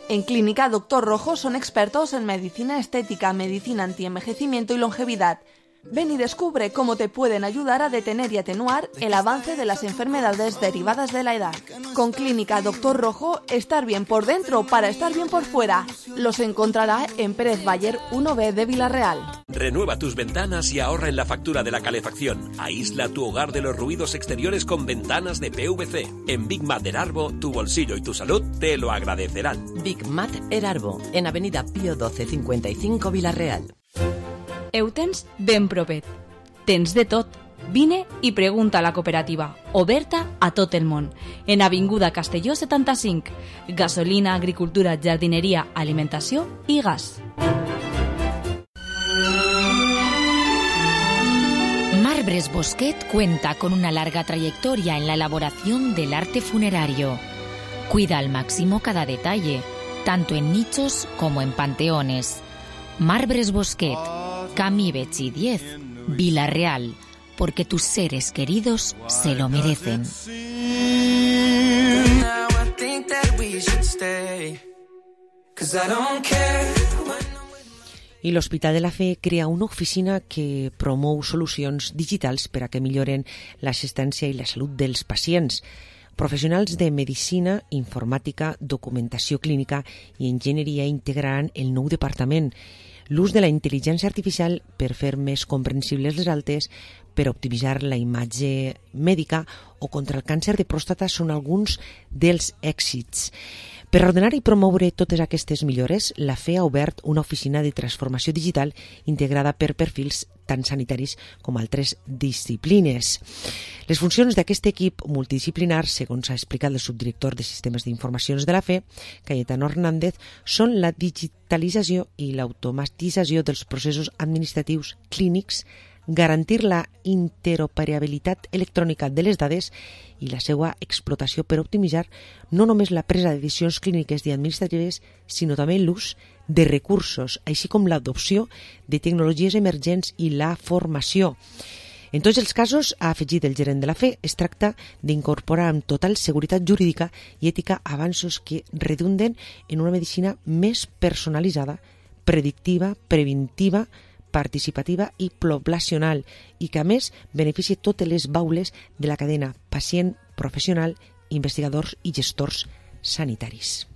En Clínica Doctor Rojo son expertos en medicina estética, medicina antienvejecimiento y longevidad. Ven y descubre cómo te pueden ayudar a detener y atenuar el avance de las enfermedades derivadas de la edad. Con Clínica Doctor Rojo, estar bien por dentro para estar bien por fuera. Los encontrará en Pérez Bayer 1B de Villarreal. Renueva tus ventanas y ahorra en la factura de la calefacción. Aísla tu hogar de los ruidos exteriores con ventanas de PVC. En Big Mat Erarbo, tu bolsillo y tu salud te lo agradecerán. Big Mat Erarbo, en Avenida Pío 1255 Villarreal. Eutens ben. Tens de tot. Vine i pregunta a la cooperativa, oberta a tot el món, en Avinguda Castelló 75, gasolina, agricultura, jardineria, alimentació i gas. Marbres Bosquet cuenta con una larga trayectoria en la elaboración del arte funerario. Cuida al máximo cada detalle, tanto en nichos como en panteones. Marbres Bosquet, Camí Bechi 10, Villarreal, porque tus seres queridos se lo merecen. I l'Hospital de la Fe crea una oficina que promou solucions digitals per a que milloren l'assistència i la salut dels pacients. Professionals de medicina, informàtica, documentació clínica i enginyeria integraran el nou departament l'ús de la intel·ligència artificial per fer més comprensibles les altes, per optimitzar la imatge mèdica o contra el càncer de pròstata són alguns dels èxits. Per ordenar i promoure totes aquestes millores, la FE ha obert una oficina de transformació digital integrada per perfils tant sanitaris com altres disciplines. Les funcions d'aquest equip multidisciplinar, segons ha explicat el subdirector de Sistemes d'Informacions de la FE, Cayetano Hernández, són la digitalització i l'automatització dels processos administratius clínics garantir la interoperabilitat electrònica de les dades i la seva explotació per optimitzar no només la presa de decisions clíniques i administratives, sinó també l'ús de recursos, així com l'adopció de tecnologies emergents i la formació. En tots els casos, ha afegit el gerent de la FE, es tracta d'incorporar amb total seguretat jurídica i ètica avanços que redunden en una medicina més personalitzada, predictiva, preventiva, participativa i poblacional i que a més beneficia totes les baules de la cadena pacient, professional, investigadors i gestors sanitaris.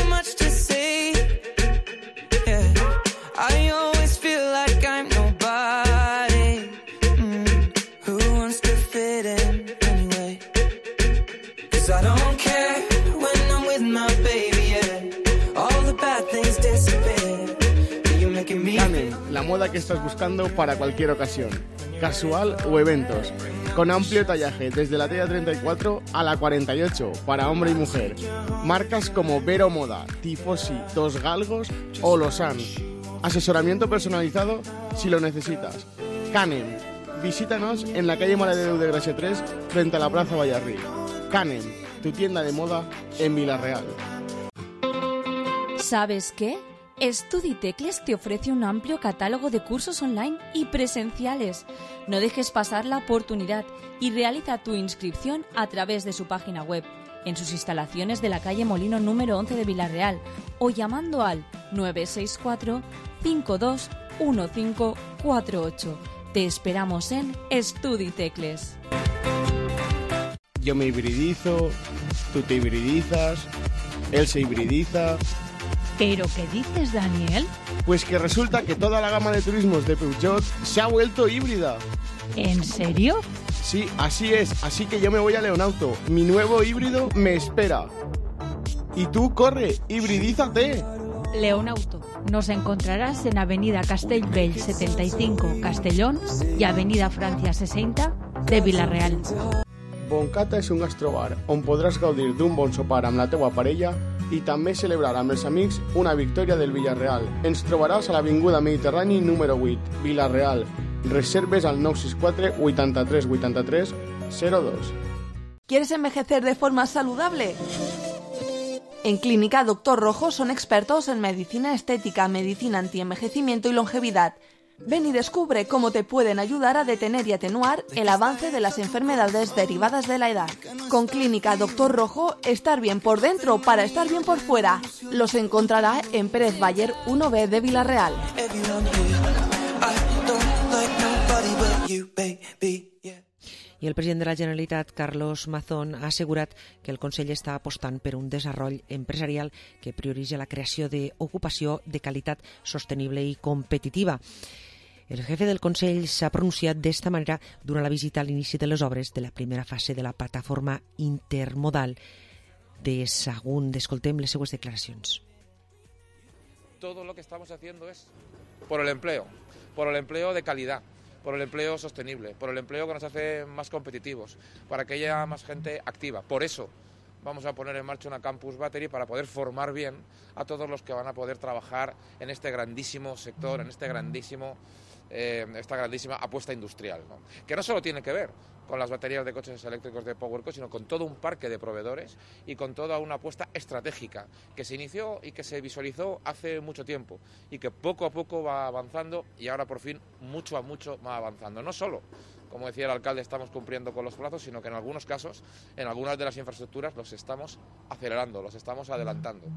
moda que estás buscando para cualquier ocasión, casual o eventos, con amplio tallaje desde la talla 34 a la 48 para hombre y mujer. Marcas como Vero Moda, Tifosi, Dos Galgos o Losan. Asesoramiento personalizado si lo necesitas. Canem, visítanos en la calle Maledeu de Gracia 3 frente a la Plaza Vallarrí. Canem, tu tienda de moda en Villarreal. ¿Sabes qué? Studitecles te ofrece un amplio catálogo de cursos online y presenciales. No dejes pasar la oportunidad y realiza tu inscripción a través de su página web, en sus instalaciones de la calle Molino número 11 de Villarreal o llamando al 964 521548. Te esperamos en Studitecles. Yo me hibridizo, tú te hibridizas, él se hibridiza. ¿Pero qué dices, Daniel? Pues que resulta que toda la gama de turismos de Peugeot se ha vuelto híbrida. ¿En serio? Sí, así es. Así que yo me voy a Leonauto. Mi nuevo híbrido me espera. Y tú corre, hibridízate. Leonauto. Nos encontrarás en Avenida Castellbell 75, Castellón i Avenida Francia 60 de Vilareal. Boncata és un gastrobar on podràs gaudir d'un bon sopar amb la teua parella i també celebrar amb els una victòria del Villarreal. Ens trobaràs a l'Avinguda Mediterrani número 8, Villarreal. Reserves al 964 83 83 02. ¿Quieres envejecer de forma saludable? En Clínica Doctor Rojo son expertos en medicina estética, medicina antienvejecimiento y longevidad. Ven y descubre cómo te pueden ayudar a detener y atenuar el avance de las enfermedades derivadas de la edad. Con Clínica Doctor Rojo, estar bien por dentro para estar bien por fuera. Los encontrará en Pérez Bayer 1B de Villarreal. I el president de la Generalitat, Carlos Mazón, ha assegurat que el Consell està apostant per un desenvolupament empresarial que prioritza la creació d'ocupació de qualitat sostenible i competitiva. El jefe del Consell s'ha pronunciat d'esta manera durant la visita a l'inici de les obres de la primera fase de la plataforma intermodal de Sagunt. Escoltem les seues declaracions. todo lo que estamos haciendo es por el empleo, por el empleo de calidad, por el empleo sostenible, por el empleo que nos hace más competitivos, para que haya más gente activa. Por eso vamos a poner en marcha una campus battery para poder formar bien a todos los que van a poder trabajar en este grandísimo sector, en este grandísimo eh, esta grandísima apuesta industrial, que no solo tiene que ver con las baterías de coches eléctricos de PowerCo, sino con todo un parque de proveedores y con toda una apuesta estratégica que se inició y que se visualizó hace mucho tiempo y que poco a poco va avanzando y ahora por fin mucho a mucho va avanzando. No solo, como decía el alcalde, estamos cumpliendo con los plazos, sino que en algunos casos, en algunas de las infraestructuras, los estamos acelerando, los estamos adelantando.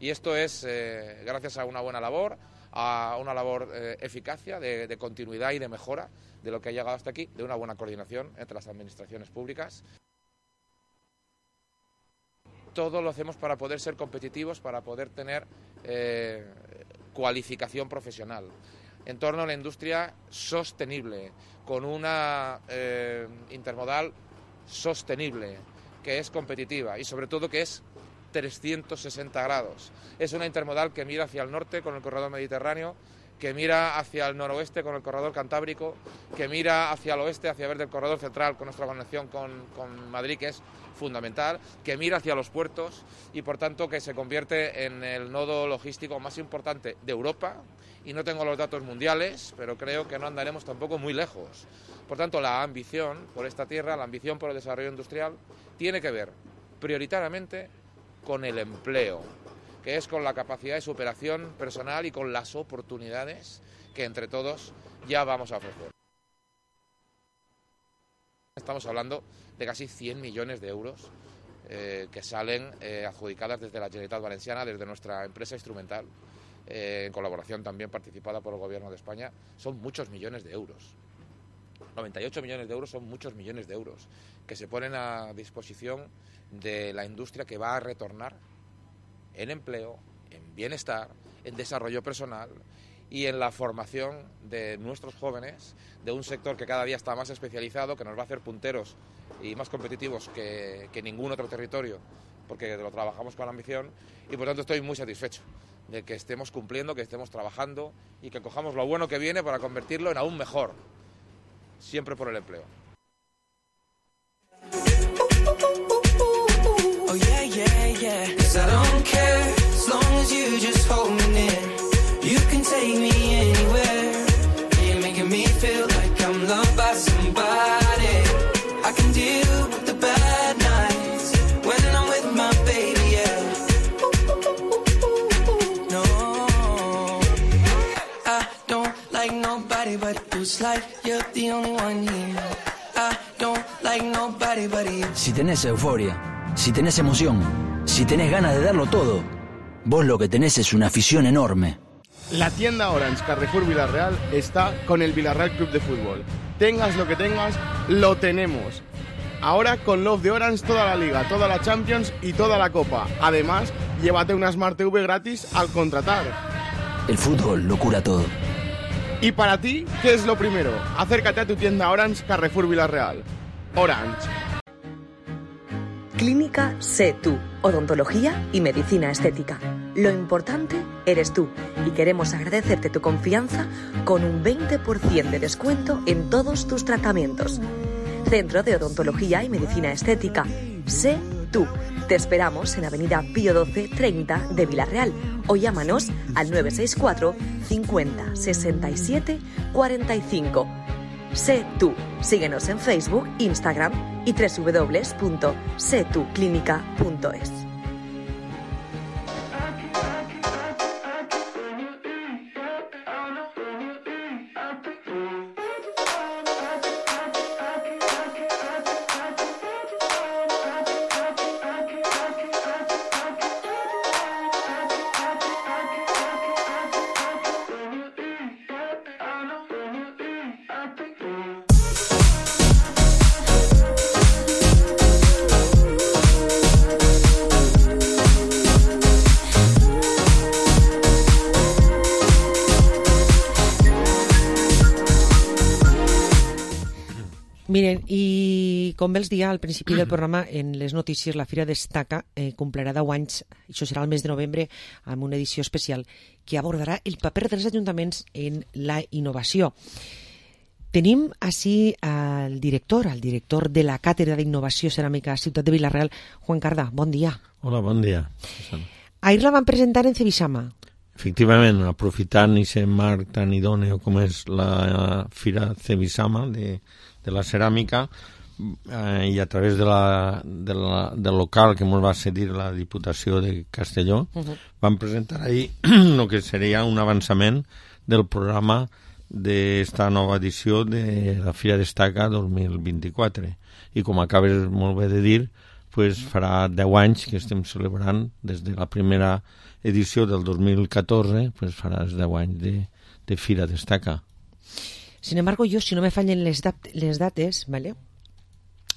Y esto es eh, gracias a una buena labor, a una labor eh, eficacia de, continuidad y de mejora de lo que ha llegado hasta aquí, de una buena coordinación entre las administraciones públicas. Todo lo hacemos para poder ser competitivos, para poder tener eh, cualificación profesional en torno a la industria sostenible, con una eh, intermodal sostenible, que es competitiva y sobre todo que es 360 grados. Es una intermodal que mira hacia el norte con el corredor mediterráneo, que mira hacia el noroeste con el corredor cantábrico, que mira hacia el oeste, hacia ver del corredor central con nuestra conexión con, con, Madrid, que es fundamental, que mira hacia los puertos y por tanto que se convierte en el nodo logístico más importante de Europa. Y no tengo los datos mundiales, pero creo que no andaremos tampoco muy lejos. Por tanto, la ambición por esta tierra, la ambición por el desarrollo industrial, tiene que ver prioritariamente con el empleo, que es con la capacidad de superación personal y con las oportunidades que entre todos ya vamos a ofrecer. Estamos hablando de casi 100 millones de euros eh, que salen eh, adjudicadas desde la Generalitat Valenciana, desde nuestra empresa instrumental, eh, en colaboración también participada por el Gobierno de España. Son muchos millones de euros. 98 millones de euros son muchos millones de euros que se ponen a disposición de la industria que va a retornar en empleo, en bienestar, en desarrollo personal y en la formación de nuestros jóvenes, de un sector que cada día está más especializado, que nos va a hacer punteros y más competitivos que, que ningún otro territorio, porque lo trabajamos con ambición y por tanto estoy muy satisfecho de que estemos cumpliendo, que estemos trabajando y que cojamos lo bueno que viene para convertirlo en aún mejor, siempre por el empleo. Oh yeah, yeah, yeah. Cause I don't care as long as you just hold me near. You can take me anywhere. You're making me feel like I'm loved by somebody. I can deal with the bad nights when I'm with my baby, yeah. No, I don't like nobody but. It's like you're the only one here. I don't like nobody but you. Si tenés euforia, si tenés emoción, si tenés ganas de darlo todo, vos lo que tenés es una afición enorme. La tienda Orange Carrefour Villarreal está con el Villarreal Club de Fútbol. Tengas lo que tengas, lo tenemos. Ahora con Love de Orange toda la liga, toda la Champions y toda la Copa. Además, llévate una Smart TV gratis al contratar. El fútbol lo cura todo. Y para ti, ¿qué es lo primero? Acércate a tu tienda Orange Carrefour Villarreal. Orange. Clínica Sé Tú, odontología y medicina estética. Lo importante eres tú y queremos agradecerte tu confianza con un 20% de descuento en todos tus tratamientos. Centro de Odontología y Medicina Estética. Sé tú. Te esperamos en Avenida Pío 12 30 de Villarreal o llámanos al 964 50 67 45. Sé tú. Síguenos en Facebook, Instagram y www.setuclínica.es. i com els dia al principi del programa, en les notícies, la Fira Destaca eh, complirà 10 anys, això serà el mes de novembre, amb una edició especial que abordarà el paper dels ajuntaments en la innovació. Tenim així al director, al director de la Càtedra d'Innovació Ceràmica Ciutat de Vilareal, Juan Cardà. Bon dia. Hola, bon dia. Ahir la van presentar en Cebisama. Efectivament, aprofitant aquest marc tan idòneo com és la Fira Cebisama de, de la ceràmica eh, i a través de la, de la, del local que ens va cedir la Diputació de Castelló, uh -huh. van presentar ahir el que seria un avançament del programa d'esta nova edició de la Fira Destaca 2024. I com acabes molt bé de dir, pues farà 10 anys que estem celebrant des de la primera edició del 2014, pues farà 10 anys de, de Fira Destaca. Sin embargo, jo, si no me fallen les, dat les dates, ¿vale?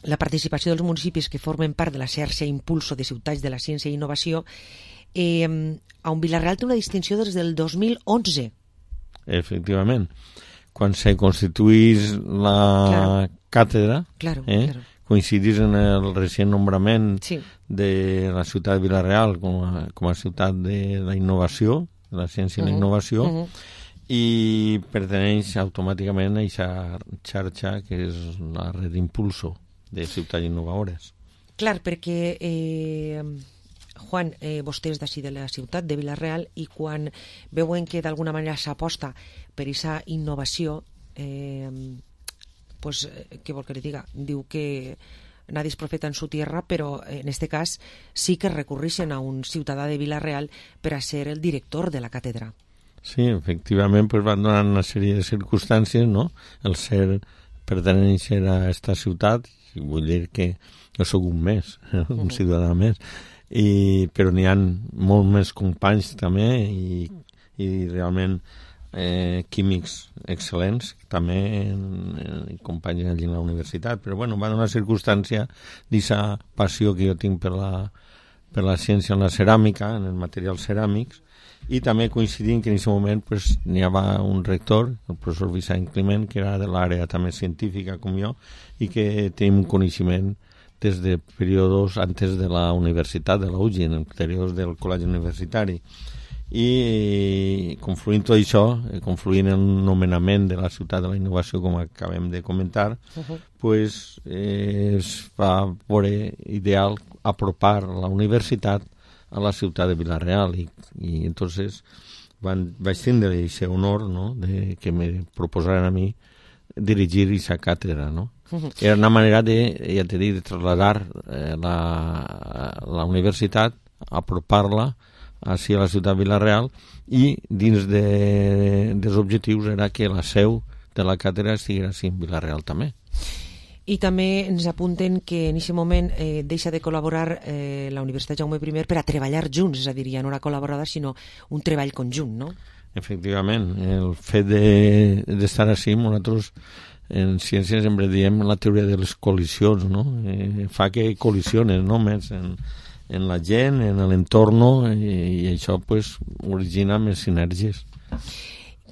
La participació dels municipis que formen part de la xarxa Impulso de Ciutats de la Ciència i Innovació, eh, a un Vilareal té una distinció des del 2011. Efectivament. Quan se constituís la Claro. càtedra, Claro, eh, claro. coincidís en el recent nombrament Sí. de la ciutat de Vilareal com a, com a ciutat de la innovació, de la ciència i la innovació, mhm. i perteneix automàticament a aquesta xarxa que és la red Impulso de ciutats innovadores. Clar, perquè, eh, Juan, eh, vostè és d'ací de la ciutat de Vilareal i quan veuen que d'alguna manera s'aposta per aquesta innovació, eh, pues, eh, què vol que li diga? Diu que nadie es profeta en su tierra, però en este cas sí que recurreixen a un ciutadà de Vilareal per a ser el director de la càtedra. Sí, efectivament, pues van donar una sèrie de circumstàncies, no? El ser pertenèixer a aquesta ciutat, vull dir que jo sóc un més, un Mhm. ciutadà més, i, però n'hi ha molt més companys també i, i realment eh, químics excel·lents també en, companys allí en la universitat però bueno, va donar circumstància d'aquesta passió que jo tinc per la, per la ciència en la ceràmica, en els materials ceràmics, i també coincidint que en aquest moment pues, n'hi havia un rector, el professor Vicent Climent, que era de l'àrea també científica com jo, i que tenim un coneixement des de períodes antes de la universitat, de la UGI, en el període del col·legi universitari. i confluint tot això, eh, confluint el nomenament de la ciutat de la innovació com acabem de comentar, uh -huh. pues, eh, es va veure ideal apropar la universitat a la ciutat de Vilareal i, i entonces van, vaig tindre aquest honor no? de que me proposaren a mi dirigir aquesta càtedra, no? Era una manera de, ja te dic, de trasladar eh, la, la universitat, apropar-la a la ciutat de Vilareal i dins de, dels objectius era que la seu de la càtedra estigués en Vilareal també. I també ens apunten que en aquest moment eh, deixa de col·laborar eh, la Universitat Jaume I per a treballar junts, és a dir, ja no era col·laborada, sinó un treball conjunt, no? Efectivament, el fet d'estar de, així, nosaltres en ciències sempre diem la teoria de les col·lisions, no? Eh, fa que col·lisiones, no? Més en, en la gent, en l'entorn, i, i això pues, origina més sinergies.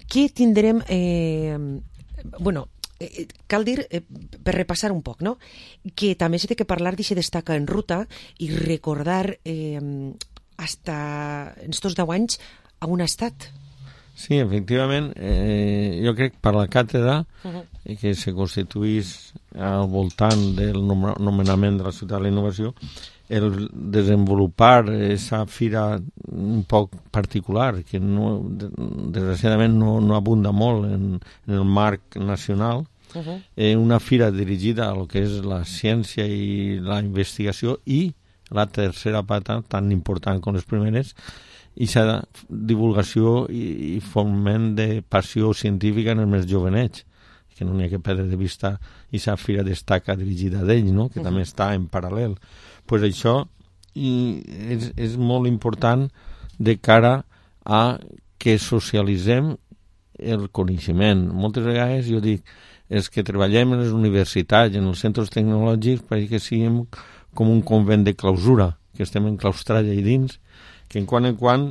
Què tindrem... Eh, bueno, eh, cal dir, eh, per repassar un poc, no? que també s'ha de parlar d'aquesta destaca en ruta i recordar eh, hasta en estos 10 anys a un estat. Sí, efectivament, eh, jo crec per la càtedra uh -huh. que se constituís al voltant del nomenament de la ciutat de la innovació el desenvolupar esa fira un poc particular, que no, desgraciadament no, no abunda molt en, en el marc nacional, uh -huh. eh, una fira dirigida a lo que és la ciència i la investigació i la tercera pata, tan important com les primeres, i la divulgació i, i foment de passió científica en els més jovenets que no n'hi ha que perdre de vista i la fira destaca dirigida d'ells, no? que uh -huh. també està en paral·lel pues això i és, és molt important de cara a que socialitzem el coneixement. Moltes vegades jo dic, és que treballem en les universitats, en els centres tecnològics, perquè siguem com un convent de clausura, que estem enclaustrats allà dins, que en quan en quan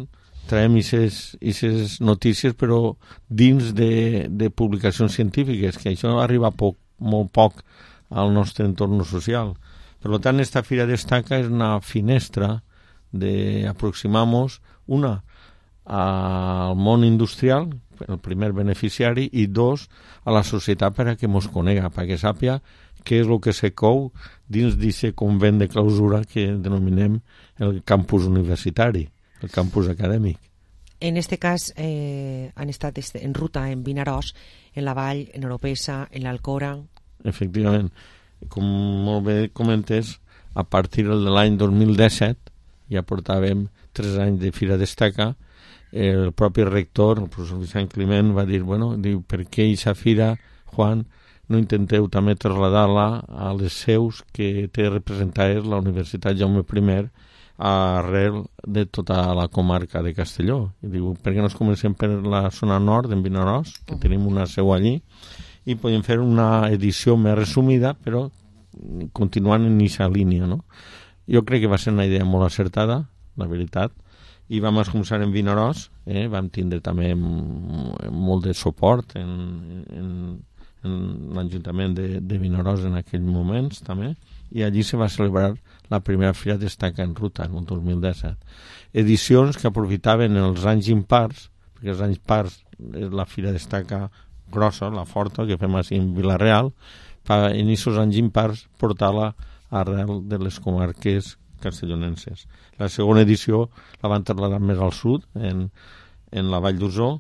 traiem aquestes notícies, però dins de, de publicacions científiques, que això arriba poc, molt poc al nostre entorn social. Per tant, esta fira destaca és una finestra de aproximamos una al món industrial, el primer beneficiari, i dos, a la societat per a que mos conega, perquè sàpia què és el que se cou dins d'aquest convent de clausura que denominem el campus universitari, el campus acadèmic. En este cas eh, han estat en ruta en Vinaròs, en la Vall, en Oropesa, en l'Alcora... Efectivament com molt bé comentes, a partir de l'any 2017, ja portàvem tres anys de Fira Destaca, el propi rector, el professor Vicent Climent, va dir, bueno, diu, per què aquesta fira, Juan, no intenteu també traslladar-la a les seus que té representar la Universitat Jaume I arrel de tota la comarca de Castelló. I diu, per què no es comencem per la zona nord, en Vinaròs, que uh -huh. tenim una seu allí, i podem fer una edició més resumida, però continuant en aquesta línia, no? Jo crec que va ser una idea molt acertada, la veritat, i vam començar en Vinaròs, eh? vam tindre també molt de suport en, en, en l'Ajuntament de, de Vinaròs en aquells moments també, i allí se va celebrar la primera Fira Destaca en Ruta, en el 2017. Edicions que aprofitaven els anys impars, perquè els anys pars és la Fira Destaca grossa, la forta, que fem així en Vilareal, per en aquests anys impars portar-la arrel de les comarques castellonenses. La segona edició la van trasladar més al sud, en, en la Vall d'Usó,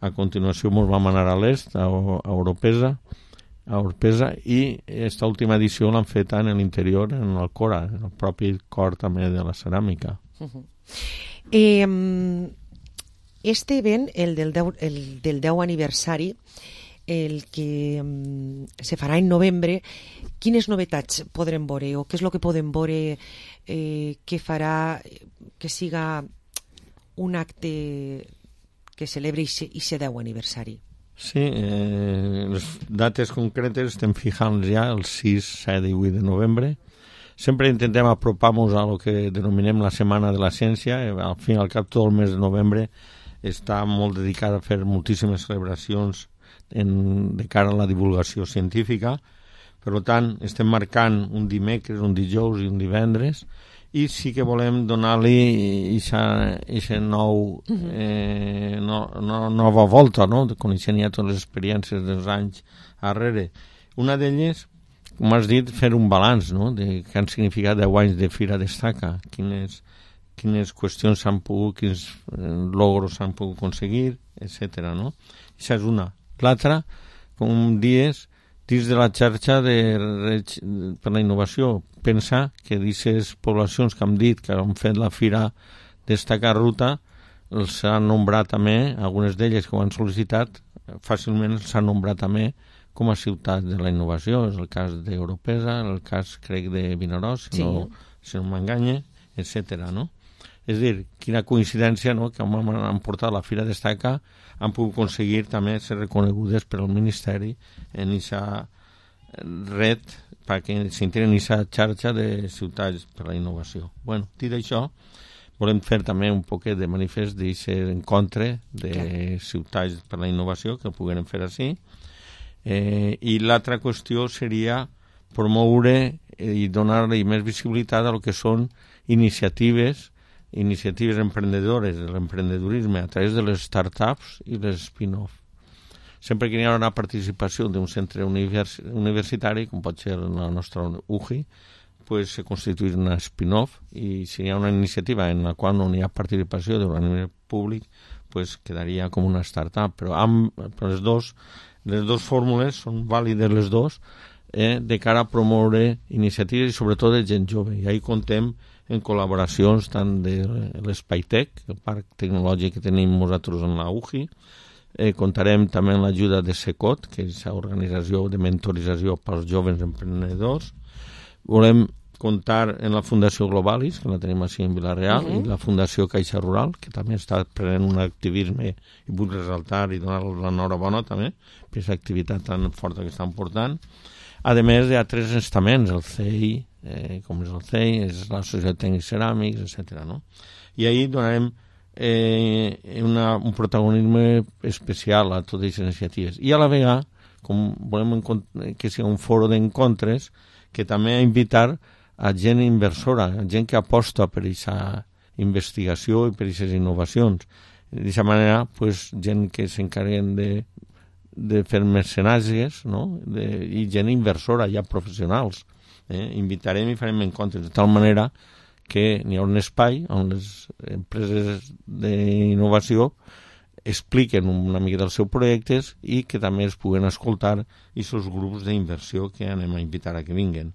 a continuació ens vam anar a l'est, a, a Oropesa, a Orpesa, i aquesta última edició l'han fet en l'interior, en el Cora, en el propi cor també de la ceràmica. Uh -huh. eh, este event, el del 10, el del 10 aniversari, el que um, se farà en novembre, quines novetats podrem veure o què és el que podem veure eh, que farà que siga un acte que celebri aquest 10 aniversari? Sí, eh, les dates concretes estem fijant ja el 6, 7 i 8 de novembre. Sempre intentem apropar-nos a lo que denominem la Setmana de la Ciència. Eh, al fin i al cap, tot el mes de novembre està molt dedicada a fer moltíssimes celebracions en, de cara a la divulgació científica. Per tant, estem marcant un dimecres, un dijous i un divendres i sí que volem donar-li aquesta nou eh, no, no, nova volta, no? coneixent ja totes les experiències dels anys darrere. Una d'elles, com has dit, fer un balanç no? de què han significat 10 anys de Fira Destaca, quines, quines qüestions s'han pogut, quins eh, logros s'han pogut aconseguir, etc. No? Això és una. L'altra, com dies, dins de la xarxa de, per la innovació, pensar que d'aquestes poblacions que hem dit que han fet la fira destacar ruta els han nombrat també, algunes d'elles que ho han sol·licitat, fàcilment s'han nombrat també com a ciutat de la innovació. És el cas d'Europesa, el cas, crec, de Vinaròs, si sí. no, si no m'enganye, etc. no? És dir, quina coincidència no? que hem, han portat la Fira Destaca han pogut aconseguir també ser reconegudes per al Ministeri en aquesta red perquè s'integren en aquesta xarxa de ciutats per la innovació. bueno, dit això, volem fer també un poquet de manifest d'aquest encontre de Clar. ciutats per la innovació que puguem fer així eh, i l'altra qüestió seria promoure i donar-li més visibilitat a lo que són iniciatives iniciatives emprenedores de l'emprendedorisme a través de les startups i les spin-off sempre que hi ha una participació d'un centre univers universitari, com pot ser la nostra UGI, pues, se constituir una spin-off i si hi ha una iniciativa en la qual no hi ha participació d'un nivell públic, pues, quedaria com una startup. Però amb, les, dos, les dues fórmules són vàlides les dues eh, de cara a promoure iniciatives i sobretot de gent jove. I ahir contem en col·laboracions tant de l'Espai Tec, el parc tecnològic que tenim nosaltres en la UGI, Eh, contarem també amb l'ajuda de SECOT, que és l'organització de mentorització pels joves emprenedors. Volem comptar en la Fundació Globalis, que la tenim així en Vilareal, uh -huh. i la Fundació Caixa Rural, que també està prenent un activisme i vull resaltar i donar l'enhorabona també per aquesta activitat tan forta que estan portant. A més, hi ha tres estaments, el CEI, eh, com és el CEI, és la Societat Tècnic Ceràmics, etc. No? I ahir donarem eh, una, un protagonisme especial a totes aquestes iniciatives. I a la vegada, com volem que sigui un foro d'encontres, que també invitar a gent inversora, a gent que aposta per aquesta investigació i per aquestes innovacions. D'aquesta manera, pues, gent que s'encarreguen de, de fer mecenatges no? de, i gent inversora, ja professionals. Eh? Invitarem i farem encontres de tal manera que n'hi ha un espai on les empreses d'innovació expliquen una mica dels seus projectes i que també es puguen escoltar i els grups d'inversió que anem a invitar a que vinguen.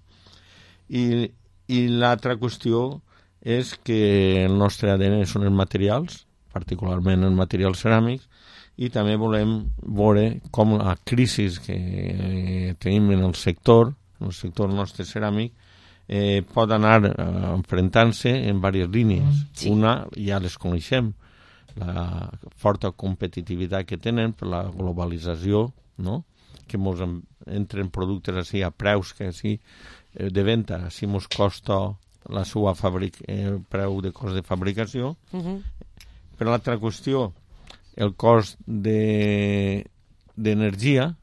I, i l'altra qüestió és que el nostre ADN són els materials, particularment els materials ceràmics, i també volem veure com la crisi que tenim en el sector, el sector nostre ceràmic, eh, pot anar eh, enfrontant-se en diverses línies. Mm, sí. Una, ja les coneixem, la forta competitivitat que tenen per la globalització, no? que ens entren productes així a preus que així eh, de venda, així ens costa la seva fabric, eh, preu de cost de fabricació. Uh -huh. Per l'altra qüestió, el cost d'energia, de,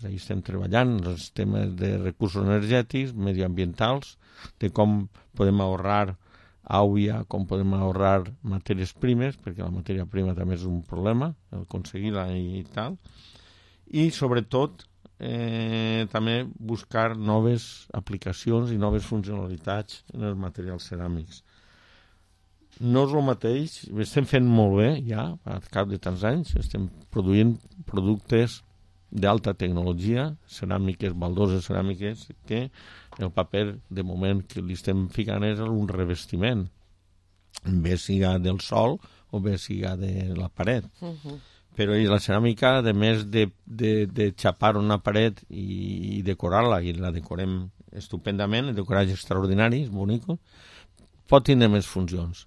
pues ahí estem treballant, els temes de recursos energètics, medioambientals, de com podem ahorrar aigua, com podem ahorrar matèries primes, perquè la matèria prima també és un problema, aconseguir-la i tal, i sobretot eh, també buscar noves aplicacions i noves funcionalitats en els materials ceràmics. No és el mateix, estem fent molt bé ja, al cap de tants anys, estem produint productes d'alta tecnologia, ceràmiques, baldoses ceràmiques, que el paper, de moment, que li estem ficant és un revestiment, bé siga del sol o bé siga de la paret. Uh -huh. Però la ceràmica, a més de, de, de xapar una paret i, i decorar-la, i la decorem estupendament, decorats extraordinaris, bonics, pot tenir més funcions.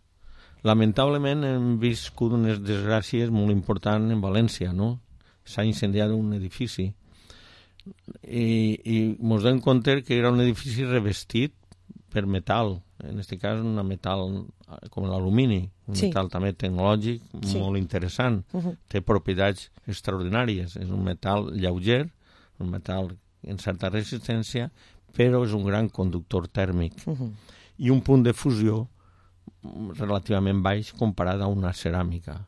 Lamentablement hem viscut unes desgràcies molt importants en València, no? S'ha incendiat un edifici i, i ens donem compte que era un edifici revestit per metal, en aquest cas un metal com l'alumini, un sí. metal també tecnològic sí. molt interessant, uh -huh. té propietats extraordinàries, és un metal lleuger, un metal en certa resistència, però és un gran conductor tèrmic. Uh -huh. i un punt de fusió relativament baix comparat a una ceràmica.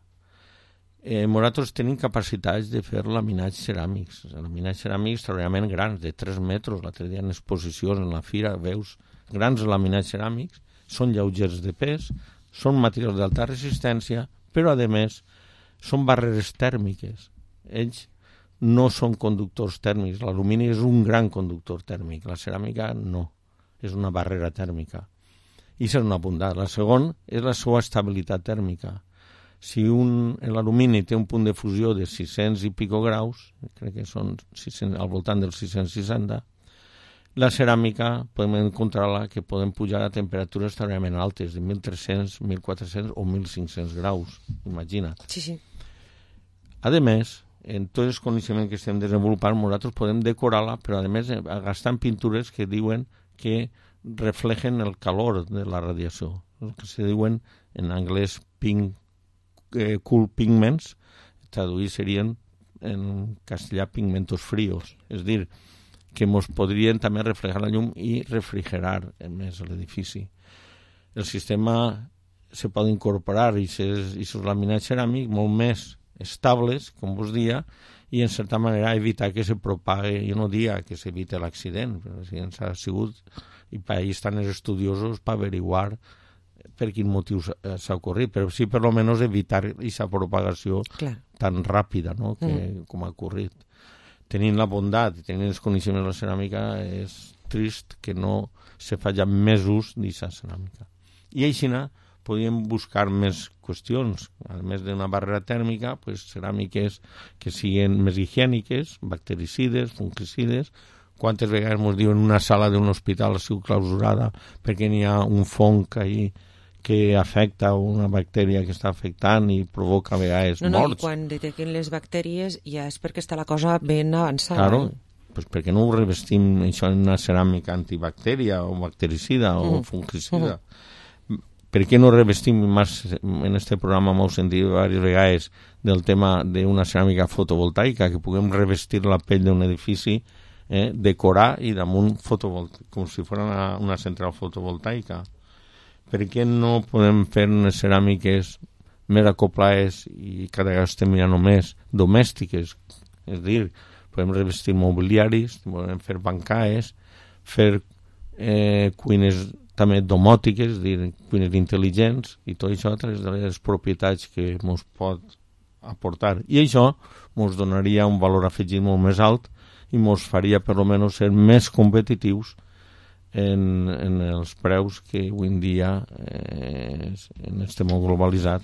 Eh, nosaltres tenim capacitats de fer laminats ceràmics, laminats ceràmics extraordinàriament grans, de 3 metres, l'altre dia en exposicions en la fira veus grans laminats ceràmics, són lleugers de pes, són materials d'alta resistència, però a més són barreres tèrmiques. Ells no són conductors tèrmics, l'alumini és un gran conductor tèrmic, la ceràmica no, és una barrera tèrmica. I és una bondat. La segona és la seva estabilitat tèrmica si un, l'alumini té un punt de fusió de 600 i pico graus, crec que són 600, al voltant dels 660, la ceràmica podem encontrar-la que podem pujar a temperatures extraordinàriament altes, de 1.300, 1.400 o 1.500 graus, imagina't. Sí, sí. A més, en tots els coneixements que estem desenvolupant, nosaltres podem decorar-la, però a més gastant pintures que diuen que reflejen el calor de la radiació, el que se diuen en anglès pink eh, cool pigments, traduir serien en castellà pigmentos fríos, és dir, que ens podrien també reflejar la llum i refrigerar més l'edifici. El sistema se pot incorporar i aquests laminats ceràmics molt més estables, com vos dia, i en certa manera evitar que se propague, jo no dia que s'evite l'accident, però si ens ha sigut, i per ahí estan els estudiosos per averiguar per quin motiu s'ha ocorrit, però sí per almenys evitar aquesta propagació Clar. tan ràpida no? que, Mm. com ha ocorrit. Tenint la bondat, tenint els coneixements de la ceràmica, és trist que no se faci més ús d'aquesta ceràmica. I així podíem buscar més qüestions, a més d'una barrera tèrmica, pues, ceràmiques que siguin més higièniques, bactericides, fungicides, quantes vegades ens diuen una sala d'un hospital ha sigut clausurada perquè n'hi ha un fong ahí que afecta una bactèria que està afectant i provoca a vegades No, no, i morts. quan detecten les bactèries ja és perquè està la cosa ben avançada. Claro, pues perquè no ho revestim això en una ceràmica antibactèria o bactericida o Mhm. fungicida? Per què no revestim més, en este programa m'heu sentit diverses vegades del tema d'una ceràmica fotovoltaica, que puguem revestir la pell d'un edifici, eh, decorar i damunt fotovoltaica, com si fos una, una central fotovoltaica. Per què no podem fer unes ceràmiques més acoplades i cada vegada estem mirant només domèstiques? És dir, podem revestir mobiliaris, podem fer bancaes, fer eh, cuines també domòtiques, és dir, cuines intel·ligents, i tot això a de les propietats que ens pot aportar. I això ens donaria un valor afegit molt més alt i ens faria per almenys ser més competitius en, en els preus que avui en dia eh, en este món globalitzat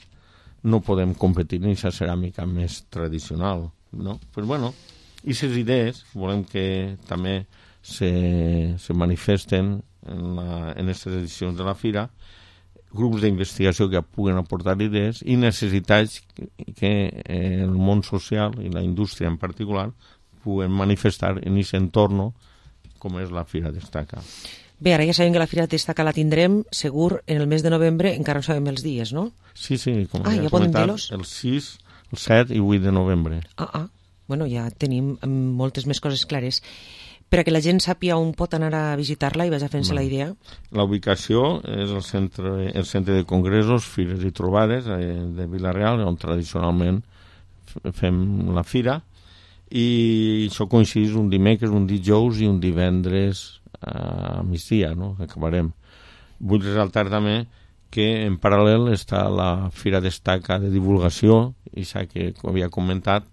no podem competir en aquesta ceràmica més tradicional no? pues bueno, i aquestes idees volem que també se, se manifesten en, la, en aquestes edicions de la Fira grups d'investigació que puguen aportar idees i necessitats que, que eh, el món social i la indústria en particular puguen manifestar en aquest entorn com és la Fira Destaca. Bé, ara ja sabem que la Fira Destaca la tindrem segur en el mes de novembre, encara no sabem els dies, no? Sí, sí, com Ah, ja ja podem dir-los? el 6, el 7 i 8 de novembre. Ah, ah. Bueno, ja tenim mm, moltes més coses clares. Per a que la gent sàpia on pot anar a visitar-la i vagi fent-se la idea. La ubicació és el centre, el centre de congressos, fires i trobades eh, de Vilareal, on tradicionalment fem la fira, i això coincideix un dimecres, un dijous i un divendres a migdia, no? acabarem. Vull resaltar també que en paral·lel està la Fira Destaca de Divulgació, i ja que havia comentat,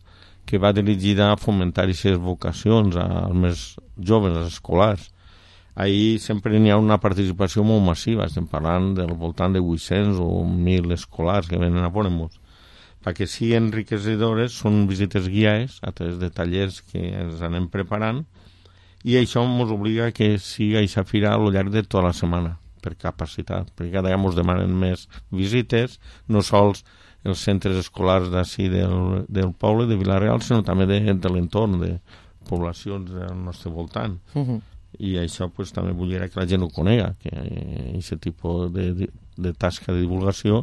que va dirigida a fomentar aquestes vocacions als més joves, als escolars. Ahir sempre n'hi ha una participació molt massiva, estem parlant del voltant de 800 o 1.000 escolars que venen a veure-nos. Perquè sí enriquecedores són visites guiades a través de tallers que ens anem preparant i això ens obliga que siga aquesta fira a lo llarg de tota la setmana per capacitat, perquè cada dia ens demanen més visites, no sols els centres escolars d'ací del, del poble de Vilareal, sinó també de, de l'entorn, de poblacions del nostre voltant. Mhm. I això pues, també dir que la gent ho conega, que aquest tipus de, de, de tasca de divulgació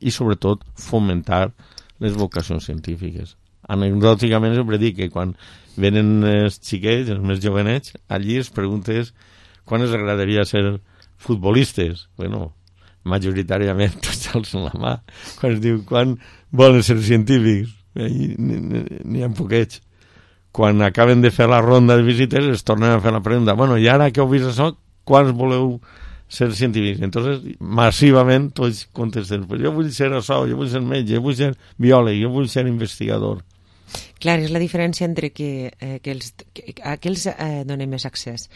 i sobretot fomentar les vocacions científiques. Anecdòticament sempre dic que quan venen els xiquets, els més jovenets, allí es preguntes quan els agradaria ser futbolistes, bueno, majoritàriament tots alcen la mà, quan es diu quan volen ser científics, n'hi ha poquets. Quan acaben de fer la ronda de visites es tornen a fer la pregunta, bueno, i ara que heu vist això, quants voleu ser científics? Entonces, massivament tots contesten, pues jo vull ser això, jo vull ser metge, jo vull ser biòleg, jo vull ser investigador. Clar, és la diferència entre que, eh, que, els, que aquells eh, donen més accés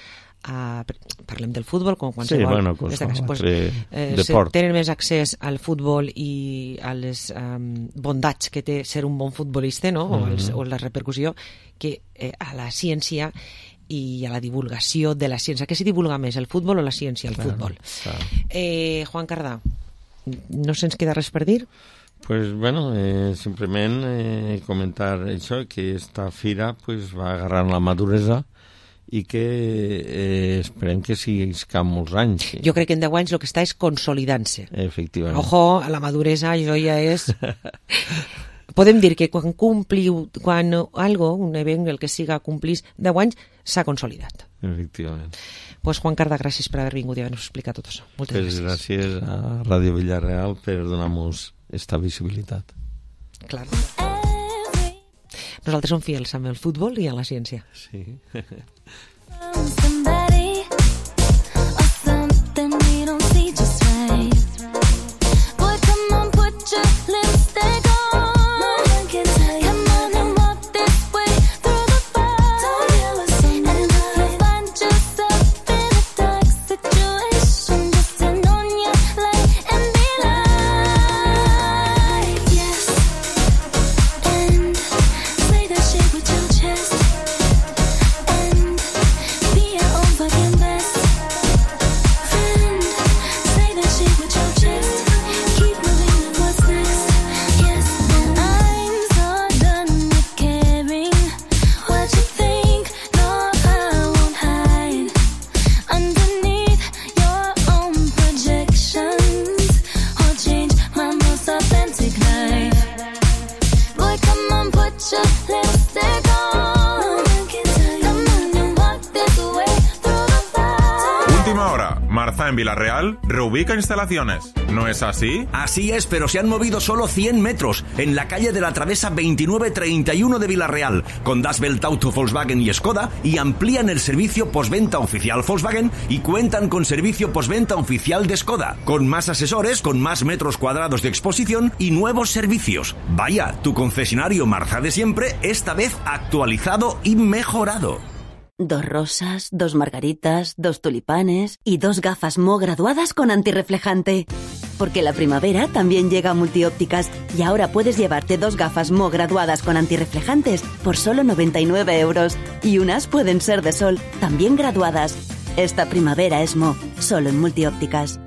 a, parlem del futbol com qualsevol Sí, bueno, qualsevol casa, pues, eh, deport. tenen més accés al futbol i a les um, bondats que té ser un bon futbolista no? o, els, Mhm. o la repercussió que eh, a la ciència i a la divulgació de la ciència. Què s'hi divulga més, el futbol o la ciència? El Claro, futbol. claro. Eh, Juan Cardà, no se'ns queda res per dir? Pues bueno, eh, simplement eh, comentar això, que esta fira pues, va agarrant la maduresa i que eh, esperem que siga molts anys. Jo crec que en 10 anys el que està és consolidant-se. Efectivament. Ojo, a la maduresa això ja és... Podem dir que quan compliu, quan algo, un event, el que siga complís 10 anys, s'ha consolidat. Efectivament. Pues Juan Carda, gràcies per haver vingut i haver-nos explicat tot això. Moltes Pues gràcies. gràcies a Ràdio Villarreal per donar-nos esta visibilitat. Clar. Nosaltres som fiels amb el futbol i a la ciència. Sí. en Villarreal reubica instalaciones. ¿No es así? Así es, pero se han movido solo 100 metros en la calle de la Travesa 2931 de Villarreal, con Das Belt Auto Volkswagen y Skoda, y amplían el servicio postventa oficial Volkswagen y cuentan con servicio postventa oficial de Skoda, con más asesores, con más metros cuadrados de exposición y nuevos servicios. Vaya, tu concesionario Marza de siempre, esta vez actualizado y mejorado. Dos rosas, dos margaritas, dos tulipanes y dos gafas Mo graduadas con antirreflejante. Porque la primavera también llega a multiópticas y ahora puedes llevarte dos gafas Mo graduadas con antirreflejantes por solo 99 euros. Y unas pueden ser de sol, también graduadas. Esta primavera es Mo, solo en multiópticas.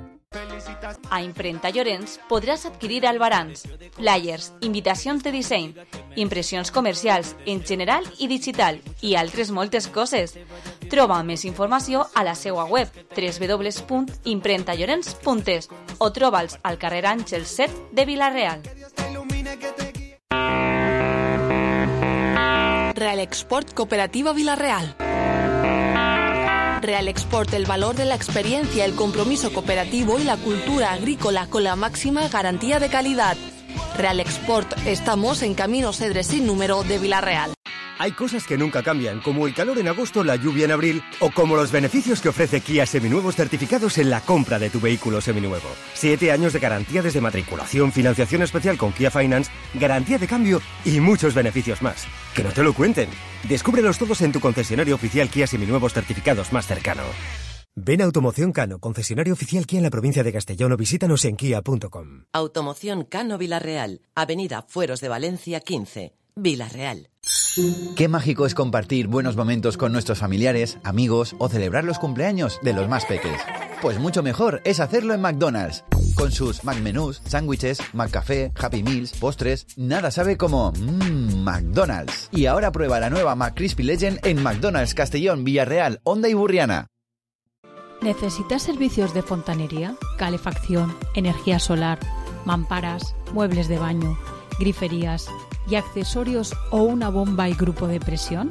A Imprenta Llorenç podràs adquirir albarans, flyers, invitacions de disseny, impressions comercials en general i digital i altres moltes coses. Troba més informació a la seva web www.imprentallorenç.es o troba'ls al carrer Àngel 7 de Vilareal. Real Export Cooperativa Villarreal. Real Export, el valor de la experiencia, el compromiso cooperativo y la cultura agrícola con la máxima garantía de calidad. Real Export, estamos en Camino Cedre sin número de Villarreal. Hay cosas que nunca cambian, como el calor en agosto, la lluvia en abril, o como los beneficios que ofrece Kia Seminuevos certificados en la compra de tu vehículo seminuevo. Siete años de garantía desde matriculación, financiación especial con Kia Finance, garantía de cambio y muchos beneficios más. Que no te lo cuenten. Descúbrelos todos en tu concesionario oficial Kia Seminuevos certificados más cercano. Ven a Automoción Cano, concesionario oficial Kia en la provincia de Castellón o visítanos en kia.com. Automoción Cano Villarreal, Avenida Fueros de Valencia 15, Villarreal. Qué mágico es compartir buenos momentos con nuestros familiares, amigos o celebrar los cumpleaños de los más peques. Pues mucho mejor es hacerlo en McDonald's. Con sus McMenús, sándwiches, McCafé, Happy Meals, postres, nada sabe como mmm, McDonald's. Y ahora prueba la nueva McCrispy Legend en McDonald's Castellón, Villarreal, Honda y Burriana. ¿Necesitas servicios de fontanería, calefacción, energía solar, mamparas, muebles de baño, griferías y accesorios o una bomba y grupo de presión?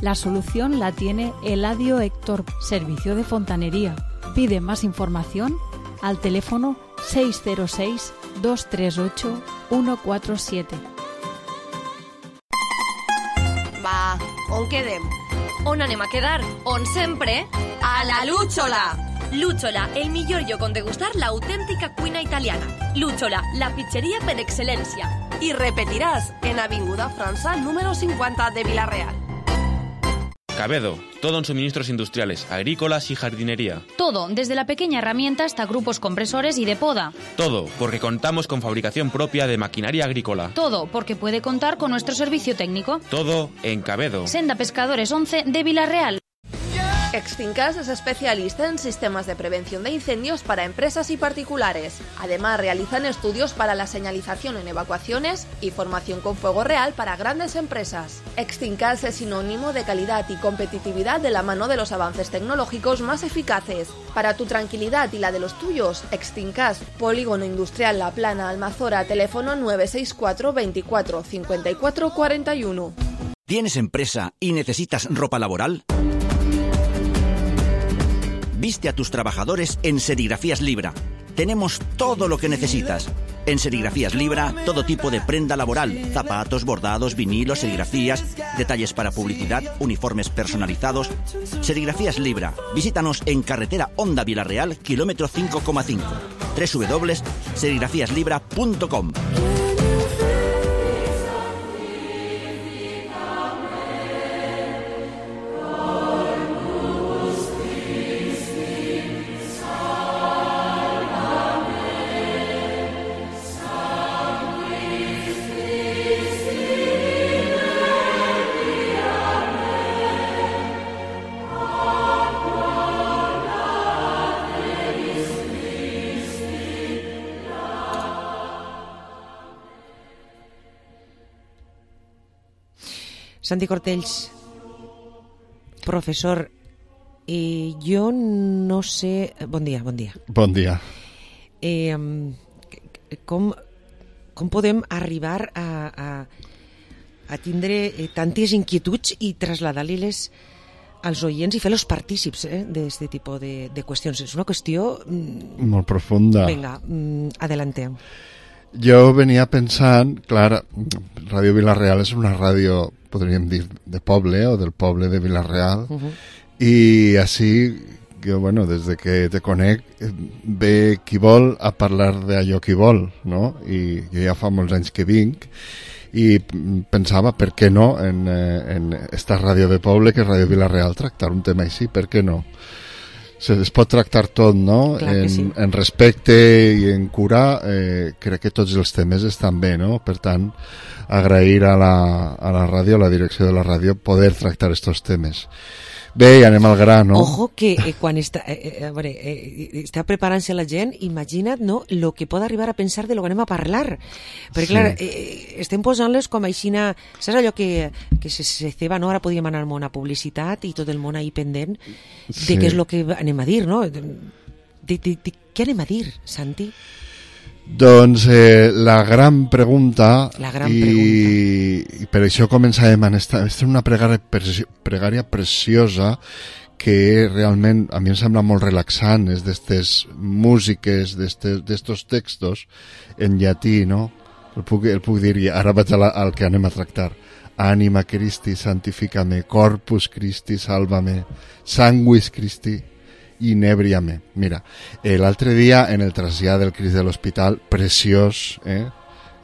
La solución la tiene Eladio Héctor, servicio de fontanería. Pide más información al teléfono 606-238-147. Va, on quedem? On anem quedar? On sempre? A la Lúchola! Lúchola, el millor lloc on degustar l'autèntica cuina italiana. Lúchola, la pizzeria per excel·lència. I repetiràs en Avinguda França número 50 de Villarreal. Cabedo, todo en suministros industriales, agrícolas y jardinería. Todo, desde la pequeña herramienta hasta grupos compresores y de poda. Todo, porque contamos con fabricación propia de maquinaria agrícola. Todo, porque puede contar con nuestro servicio técnico. Todo en Cabedo. Senda Pescadores 11 de Villarreal. Extincas es especialista en sistemas de prevención de incendios para empresas y particulares. Además, realizan estudios para la señalización en evacuaciones y formación con fuego real para grandes empresas. Extincas es sinónimo de calidad y competitividad de la mano de los avances tecnológicos más eficaces. Para tu tranquilidad y la de los tuyos, Extincas, Polígono Industrial La Plana, Almazora, teléfono 964 24 54 41. ¿Tienes empresa y necesitas ropa laboral? Viste a tus trabajadores en Serigrafías Libra. Tenemos todo lo que necesitas. En Serigrafías Libra, todo tipo de prenda laboral, zapatos, bordados, vinilos, serigrafías, detalles para publicidad, uniformes personalizados. Serigrafías Libra. Visítanos en carretera Honda Villarreal, kilómetro 5,5. www.serigrafíaslibra.com. Santi Cortells, professor, eh, jo no sé... Bon dia, bon dia. Bon dia. Eh, com, com podem arribar a, a, a tindre eh, tantes inquietuds i traslladar-les als oients i fer-los partícips eh, d'aquest tipus de, de qüestions. És una qüestió... Mm, Molt profunda. Vinga, mm, adelante. Jo venia pensant, clar, Ràdio Vilareal és una ràdio, podríem dir, de poble o del poble de Vilareal, Uh -huh. i així, jo, bueno, des de que te conec, eh, ve qui vol a parlar d'allò qui vol, no? I jo ja fa molts anys que vinc, i pensava, per què no, en, eh, en esta ràdio de poble, que és Ràdio Vilareal, tractar un tema així, per què no? Se es pot tractar tot, no? Clar En, sí. en respecte i en cura, eh, crec que tots els temes estan bé, no? Per tant, agrair a la, a la ràdio, a la direcció de la ràdio, poder tractar estos temes. Bé, i anem al gra, no? Ojo que eh, quan està, eh, eh, a veure, eh, està preparant-se la gent, imagina't no, lo que pot arribar a pensar de lo que anem a parlar. Perquè, Sí. clar, eh, estem posant-les com aixina... Saps allò que, que se, se ceba, no? Ara podíem anar al món a publicitat i tot el món ahí pendent de Sí. què és el que anem a dir, no? De, de, de, de, què anem a dir, Santi? Doncs eh, la gran pregunta, La gran i, i per això començàvem en esta, esta és una pregària, preci- pregària preciosa que realment a mi em sembla molt relaxant, és d'estes músiques, d'estos textos en llatí, no? El puc, el puc dir, i ara vaig a la, al que anem a tractar. Ànima Christi, santificame, corpus Christi, sálvame, sanguis Christi, inebriame. Mira, eh, l'altre dia en el trasllat del Cris de l'Hospital, preciós, eh?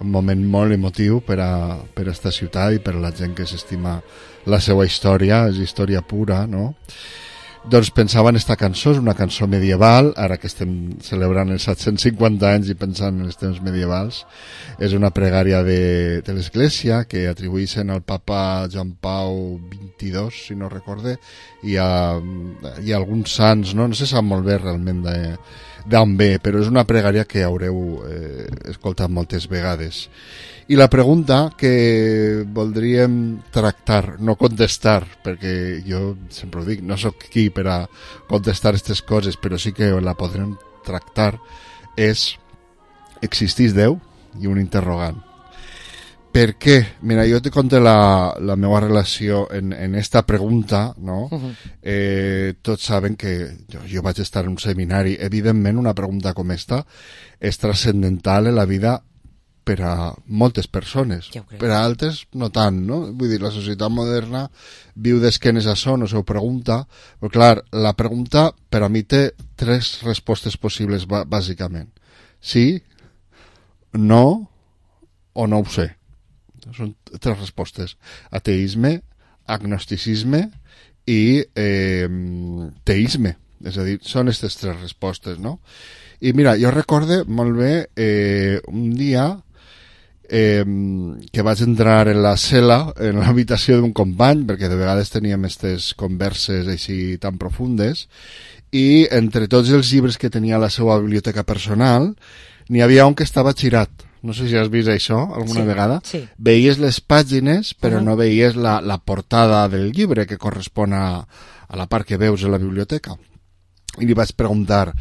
un moment molt emotiu per a, per a esta ciutat i per a la gent que s'estima la seva història, és història pura, no? Doncs pensava en esta cançó, és una cançó medieval, ara que estem celebrant els 750 anys i pensant en els temps medievals, és una pregària de, de l'Església que atribuïssin al papa Joan Pau XXII, si no recorde, i a, i a alguns sants, no, no se sap molt bé realment d'on ve, però és una pregària que haureu eh, escoltat moltes vegades. I la pregunta que voldríem tractar, no contestar, perquè jo sempre ho dic, no sóc qui per a contestar aquestes coses, però sí que la podrem tractar, és existís Déu? I un interrogant. per què? Mira, jo te conto la, la meva relació en, en esta pregunta, no? Mhm. eh, tots saben que jo, jo vaig estar en un seminari. Evidentment, una pregunta com esta és transcendental en la vida per a moltes persones. Ja per a altres, no tant, no? Vull dir, la societat moderna viu d'esquenes a això, no se ho pregunta. Però, clar, la pregunta per a mi té tres respostes possibles, bà- bàsicament. Sí, no o no ho sé. Són tres respostes. Ateisme, agnosticisme i eh, teisme. És a dir, són aquestes tres respostes, no? I mira, jo recorde molt bé eh, un dia eh, que vaig entrar en la cel·la, en l'habitació d'un company, perquè de vegades teníem aquestes converses així tan profundes, i entre tots els llibres que tenia a la seva biblioteca personal, n'hi havia un que estava girat. No sé si has vist això alguna Sí, vegada. sí. Veies les pàgines, però Ahà. no veies la, la portada del llibre que correspon a, a la part que veus a la biblioteca. I li vaig preguntar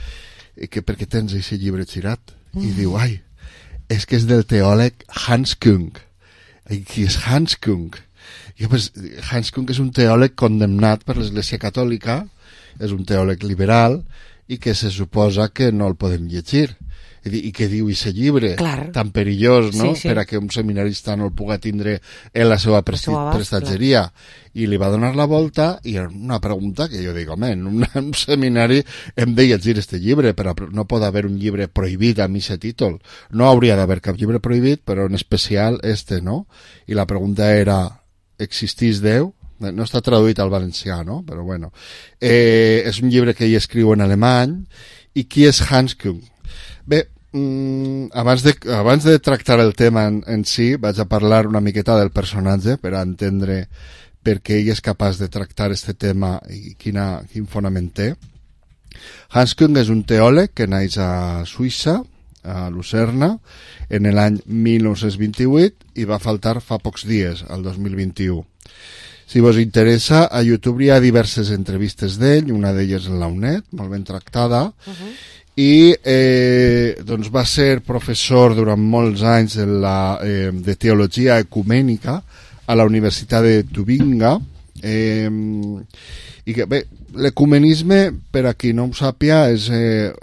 "Eh, que per què tens aquest llibre girat? I Mm. diu, ai, és que és del teòleg Hans Kung. I qui és Hans Kung? I pues, Hans Kung és un teòleg condemnat per l'Església Catòlica, és un teòleg liberal i que se suposa que no el podem llegir. I, què diu aquest llibre Clar. tan perillós no? Sí, sí. per a que un seminarista no el puga tindre en la seva presti- abast, prestatgeria i li va donar la volta i una pregunta que jo dic, home, en un, en un seminari hem de llegir este llibre, però no pot haver un llibre prohibit amb aquest títol. No hauria d'haver cap llibre prohibit, però en especial este, no? I la pregunta era, existís Déu? No està traduït al valencià, no? Però bueno. Eh, és un llibre que ell escriu en alemany. I qui és Hans Kung? Bé, mm, abans, de, abans de tractar el tema en, en si, vaig a parlar una miqueta del personatge per a entendre per què ell és capaç de tractar este tema i quina, quin fonament té. Hans Kung és un teòleg que naix a Suïssa, a Lucerna, en l'any 1928 i va faltar fa pocs dies, al 2021. Si vos interessa, a YouTube hi ha diverses entrevistes d'ell, una d'elles en la UNED, molt ben tractada, i eh, doncs va ser professor durant molts anys de, la, eh, de teologia ecumènica a la Universitat de Tubinga eh, i que bé, l'ecumenisme per a qui no ho sàpia és eh,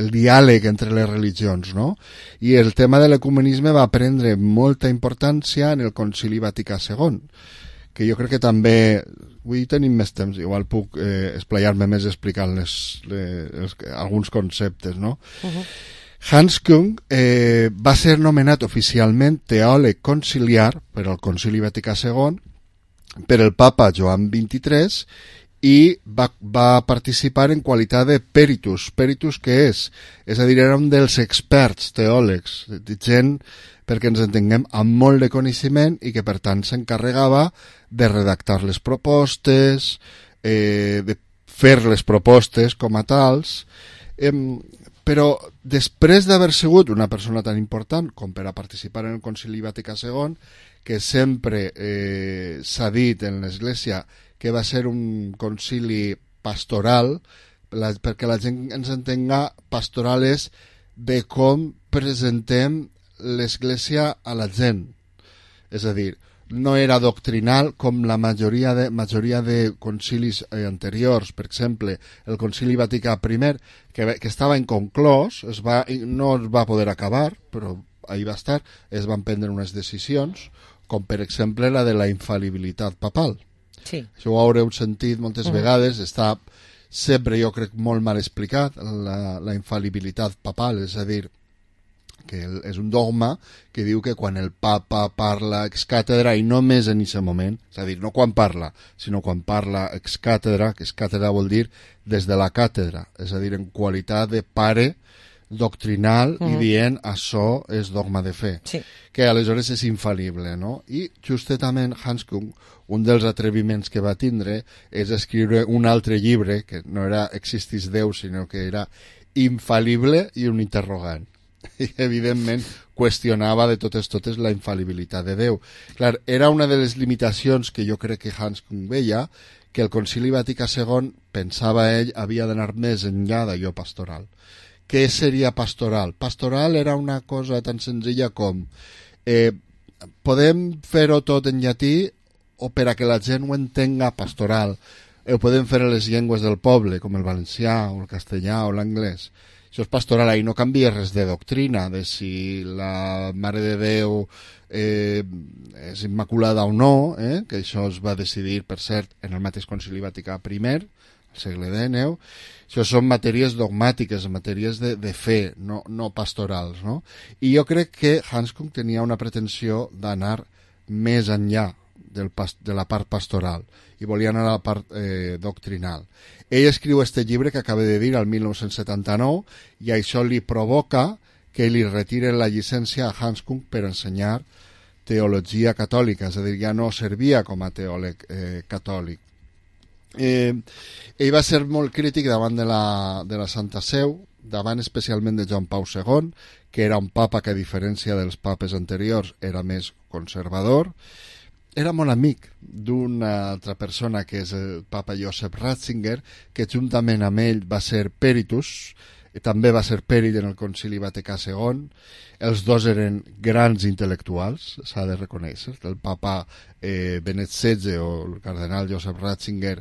el diàleg entre les religions no? i el tema de l'ecumenisme va prendre molta importància en el concili Vaticà II que jo crec que també avui tenim més temps, igual puc eh, esplayar-me més explicant les, les, els, alguns conceptes, no? Hans Kung eh, va ser nomenat oficialment teòleg conciliar per al Concili Vaticà II per el papa Joan XXIII i va, va participar en qualitat de peritus. Peritus què és? És a dir, era un dels experts teòlegs, gent, perquè ens entenguem, amb molt de coneixement i que per tant s'encarregava de redactar les propostes, eh, de fer les propostes com a tals, eh, però després d'haver sigut una persona tan important com per a participar en el Concili Vaticà II, que sempre eh, s'ha dit en l'Església que va ser un concili pastoral, la, perquè la gent ens entenga, pastoral és de com presentem l'Església a la gent. És a dir, no era doctrinal com la majoria de, majoria de concilis eh, anteriors, per exemple, el concili Vaticà I, que, que estava inconclòs, es va, no es va poder acabar, però ahí va estar, es van prendre unes decisions, com per exemple la de la infal·libilitat papal. Sí. Això ho haureu sentit moltes Mhm. vegades, està sempre, jo crec, molt mal explicat, la, la infal·libilitat papal, és a dir, que és un dogma que diu que quan el papa parla ex càtedra i només en aquest moment, és a dir, no quan parla, sinó quan parla ex càtedra, que ex càtedra vol dir des de la càtedra, és a dir, en qualitat de pare doctrinal i Mhm. dient això és dogma de fe, Sí. que aleshores és infal·lible, no? I justament Hans Kung, un dels atreviments que va tindre és escriure un altre llibre, que no era Existís Déu, sinó que era infal·lible i un interrogant i evidentment qüestionava de totes totes la infal·libilitat de Déu. Clar, era una de les limitacions que jo crec que Hans Kung veia, que el Concili Vaticà II, pensava ell, havia d'anar més enllà d'allò pastoral. Què seria pastoral? Pastoral era una cosa tan senzilla com eh, podem fer-ho tot en llatí o per a que la gent ho entenga pastoral. Eh, Ho podem fer a les llengües del poble, com el valencià o el castellà o l'anglès. Això és pastoral, ahí no canvia res de doctrina, de si la Mare de Déu eh, és immaculada o no, eh? que això es va decidir, per cert, en el mateix Concili Vaticà I, segle XIX. Això són matèries dogmàtiques, matèries de, de fe, no, no pastorals. No? I jo crec que Hanscom tenia una pretensió d'anar més enllà del pas, de la part pastoral i volia anar a la part eh, doctrinal. Ell escriu este llibre que acaba de dir al 1979 i això li provoca que li retiren la llicència a Hanscom per ensenyar teologia catòlica, és a dir, ja no servia com a teòleg eh, catòlic. Eh, ell va ser molt crític davant de la, de la Santa Seu, davant especialment de Joan Pau II, que era un papa que a diferència dels papes anteriors era més conservador, era molt amic d'una altra persona que és el papa Josep Ratzinger, que juntament amb ell va ser Peritus, també va ser Pèrit en el Concili Vaticà II. Els dos eren grans intel·lectuals, s'ha de reconèixer. El papa eh, Benet XVI o el cardenal Josep Ratzinger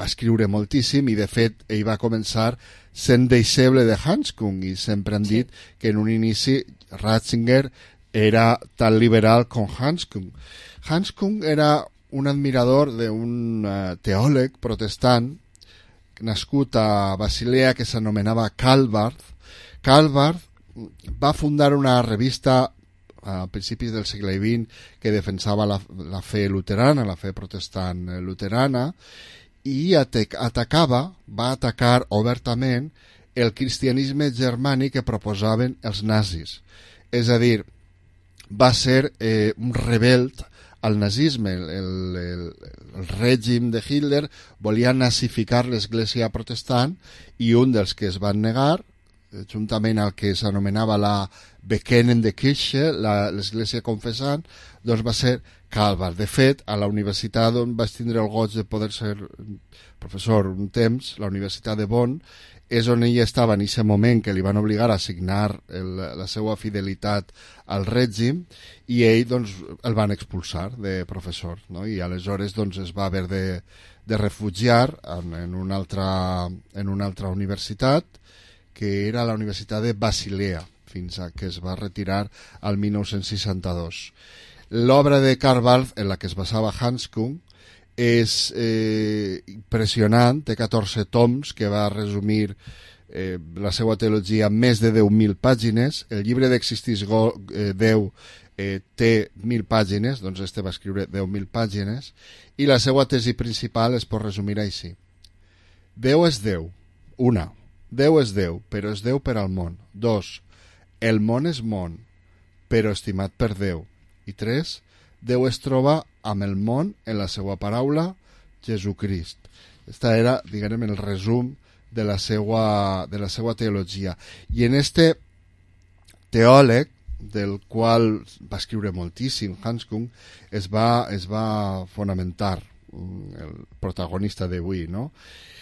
va escriure moltíssim i de fet ell va començar sent deixeble de Hanscom i sempre han dit que en un inici Ratzinger era tan liberal com Hanscom. Hanscom era un admirador d'un uh, teòleg protestant nascut a Basilea que s'anomenava Calvard. Calvard va fundar una revista a principis del segle XX que defensava la, la fe luterana, la fe protestant luterana, i atacava, va atacar obertament el cristianisme germànic que proposaven els nazis. És a dir, va ser eh, un rebel al nazisme. El, el, el, el règim de Hitler volia nazificar l'església protestant i un dels que es van negar, eh, juntament al que s'anomenava la Bekennende Kirche, l'església confessant, doncs va ser Calvar. De fet, a la universitat on vaig tindre el goig de poder ser professor un temps, la Universitat de Bonn, és on ell estava en aquest moment que li van obligar a signar el, la seva fidelitat al règim i ell doncs, el van expulsar de professor no? i aleshores doncs, es va haver de, de refugiar en, en, una altra, en una altra universitat que era la Universitat de Basilea fins a que es va retirar al 1962 l'obra de Karl Barth en la que es basava Hanscom és eh, impressionant, té 14 toms que va resumir eh, la seva teologia en més de 10.000 pàgines. El llibre d'Existis eh, Déu eh, té 1.000 pàgines, doncs este va escriure 10.000 pàgines, i la seva tesi principal es pot resumir així. Déu és Déu, una. Déu és Déu, però és Déu per al món. Dos. El món és món, però estimat per Déu. I tres. Déu es troba amb el món en la seva paraula Jesucrist. Esta era, diguem, el resum de la seva, de la seva teologia. I en este teòleg, del qual va escriure moltíssim Hanscom, es va, es va fonamentar el protagonista d'avui, no? Eh,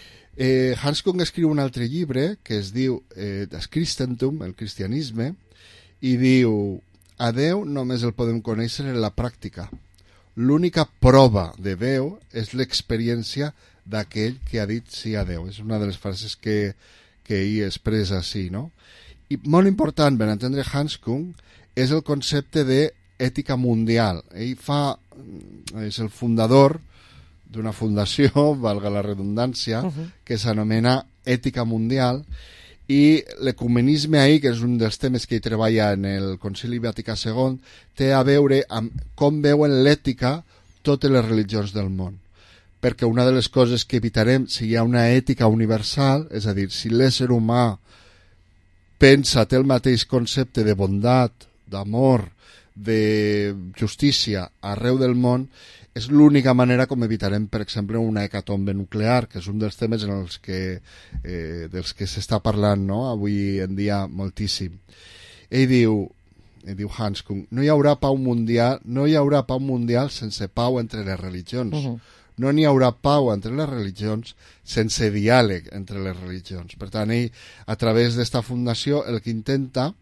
Hanscom escriu un altre llibre que es diu eh, Das Christentum, el cristianisme, i diu a Déu només el podem conèixer en la pràctica. L'única prova de Déu és l'experiència d'aquell que ha dit sí a Déu. És una de les frases que, que ell expressa així, no? I molt important, per entendre Hanscom, és el concepte d'ètica mundial. Ell fa, és el fundador d'una fundació, valga la redundància, uh -huh. que s'anomena Ètica Mundial, i l'ecumenisme ahir, que és un dels temes que hi treballa en el Concili Vaticà II, té a veure amb com veuen l'ètica totes les religions del món. Perquè una de les coses que evitarem si hi ha una ètica universal, és a dir, si l'ésser humà pensa, té el mateix concepte de bondat, d'amor, de justícia arreu del món, és l'única manera com evitarem, per exemple, una hecatombe nuclear, que és un dels temes en els que, eh, dels que s'està parlant no? avui en dia moltíssim. Ell diu, ell diu Hanscom, no hi haurà pau mundial, no hi haurà pau mundial sense pau entre les religions. Uh -huh. No n'hi haurà pau entre les religions sense diàleg entre les religions. Per tant, ell, a través d'esta fundació, el que intenta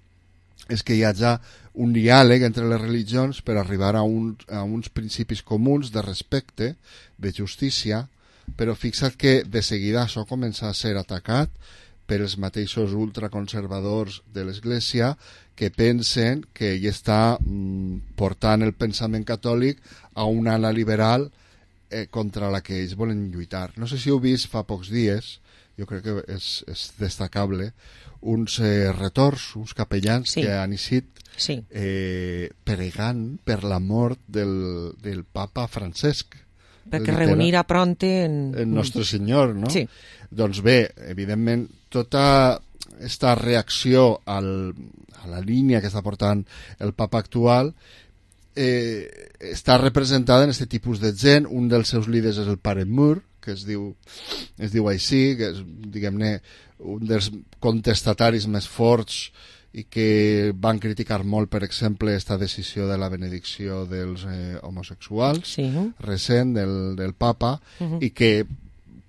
és que hi hagi un diàleg entre les religions per arribar a, un, a uns principis comuns de respecte, de justícia, però fixa't que de seguida això comença a ser atacat per els mateixos ultraconservadors de l'Església que pensen que hi està mm, portant el pensament catòlic a una ala liberal eh, contra la que ells volen lluitar. No sé si heu vist fa pocs dies, jo crec que és, és destacable, uns eh, retors, uns capellans Sí. que han eixit Sí. eh, pregant per la mort del, del papa Francesc. Perquè Literal- reunirà pronte en... en Nostre Senyor, no? Sí. Doncs bé, evidentment, tota aquesta reacció al, a la línia que està portant el papa actual eh, està representada en aquest tipus de gent. Un dels seus líders és el pare Moore, que es diu, es diu així, que és, diguem-ne, un dels contestataris més forts i que van criticar molt, per exemple, esta decisió de la benedicció dels eh, homosexuals Sí. recent del, del papa Mhm. i que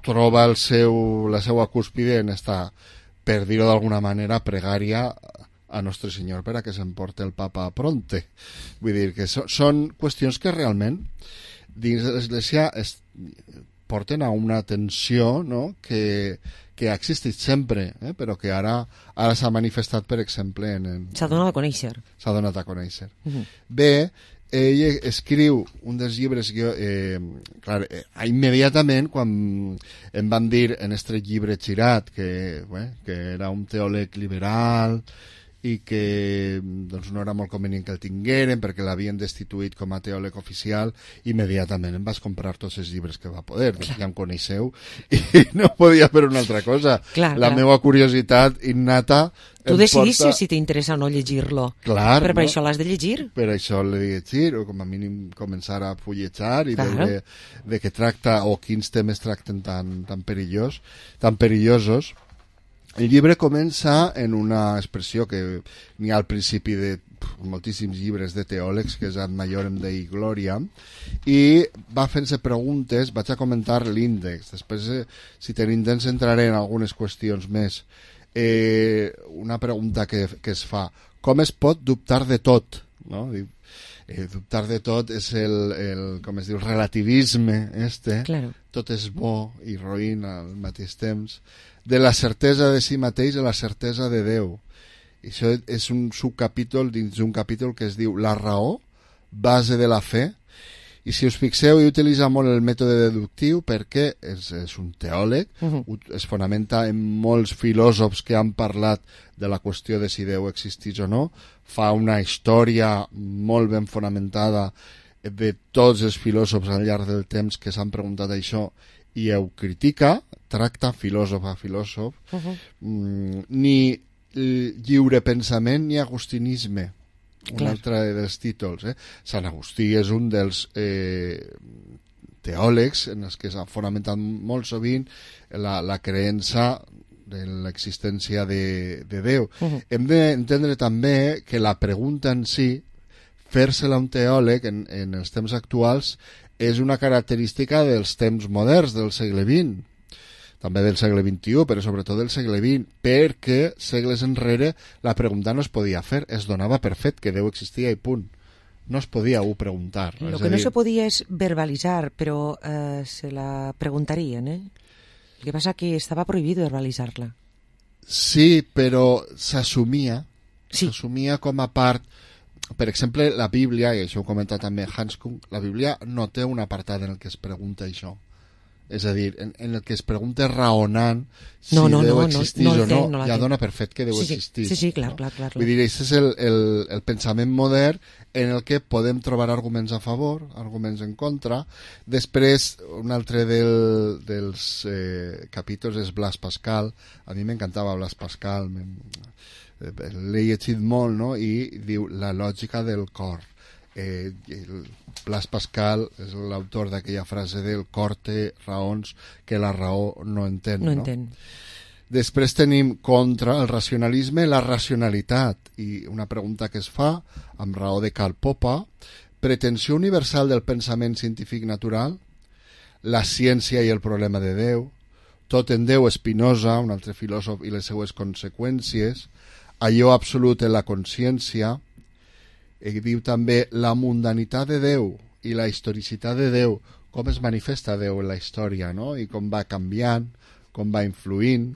troba el seu, la seva cúspide en esta, per dir-ho d'alguna manera, pregària a Nostre Senyor per a que s'emporte el papa pronte. Vull dir que so, són qüestions que realment dins de l'Església es, porten a una tensió no? que, que ha existit sempre, eh? però que ara ara s'ha manifestat, per exemple, en... en S'ha donat a conèixer. S'ha donat a conèixer. Mhm. Bé, ell escriu un dels llibres que jo, eh, clar, eh, immediatament quan em van dir en este llibre girat que, bé, que era un teòleg liberal i que doncs, no era molt convenient que el tingueren perquè l'havien destituït com a teòleg oficial immediatament em vas comprar tots els llibres que va poder doncs ja em coneixeu i no podia fer una altra cosa Clar, la clar. meva curiositat innata Tu decidissis porta- si t'interessa o no llegir-lo. Clar, Però per no? això l'has de llegir. per això l'he de llegir, o com a mínim començar a fulletjar i Claro. veure de què tracta o quins temes tracten tan, tan, perillós, tan perillosos. El llibre comença en una expressió que n'hi ha al principi de moltíssims llibres de teòlegs, que és Ad Majorem Dei Gloria, i va fent-se preguntes, vaig a comentar l'índex, després, eh, si tenim temps, entraré en algunes qüestions més. Eh, una pregunta que, que es fa, com es pot dubtar de tot? No? Eh, dubtar de tot és el, el com es diu, el relativisme este, Claro. tot és bo i roïn al mateix temps, de la certesa de si mateix a la certesa de Déu. I això és un subcapítol dins d'un capítol que es diu La raó, base de la fe, i si us fixeu, ell utilitza molt el mètode deductiu perquè és, és un teòleg, Mhm. ut- es fonamenta en molts filòsofs que han parlat de la qüestió de si Déu existís o no, fa una història molt ben fonamentada de tots els filòsofs al llarg del temps que s'han preguntat això i ho critica, tracta filòsof a filòsof, Mhm. mm, ni lliure pensament ni agustinisme un Clar. altre dels títols eh? Sant Agustí és un dels eh, teòlegs en els que s'ha fonamentat molt sovint la, la creença de l'existència de, de Déu. Mhm. Hem d'entendre també que la pregunta en si, fer-se-la un teòleg en, en els temps actuals, és una característica dels temps moderns del segle XX també del segle XXI, però sobretot del segle XX, perquè segles enrere la pregunta no es podia fer, es donava per fet que Déu existia i punt. No es podia ho preguntar. Lo és que a no dir, se podia és verbalitzar, però eh, se la preguntarien, eh? El que passa que estava prohibit verbalitzar-la. Sí, però s'assumia, Sí. s'assumia com a part... Per exemple, la Bíblia, i això ho comenta també Hans Kung, la Bíblia no té un apartat en el que es pregunta això. És a dir, en, en el que es pregunta raonant si No, no, Déu no, no, existís no el o no, no ja dona per fet que Déu Sí, sí, existís. sí, sí, clar, no? clar, clar, clar. Vull dir, aquest és el, el, el pensament modern en el que podem trobar arguments a favor, arguments en contra. Després, un altre del, dels eh, capítols és Blas Pascal. A mi m'encantava Blas Pascal, eh, l'he llegit molt, no? I diu la lògica del cor. Eh, el Blas Pascal és l'autor d'aquella frase del cor té raons que la raó no entén. No no? entén. Després tenim contra el racionalisme la racionalitat i una pregunta que es fa amb raó de Karl Popper pretensió universal del pensament científic natural la ciència i el problema de Déu tot en Déu Espinosa, un altre filòsof i les seues conseqüències allò absolut en la consciència, i diu també la mundanitat de Déu i la historicitat de Déu, com es manifesta Déu en la història, no? i com va canviant, com va influint.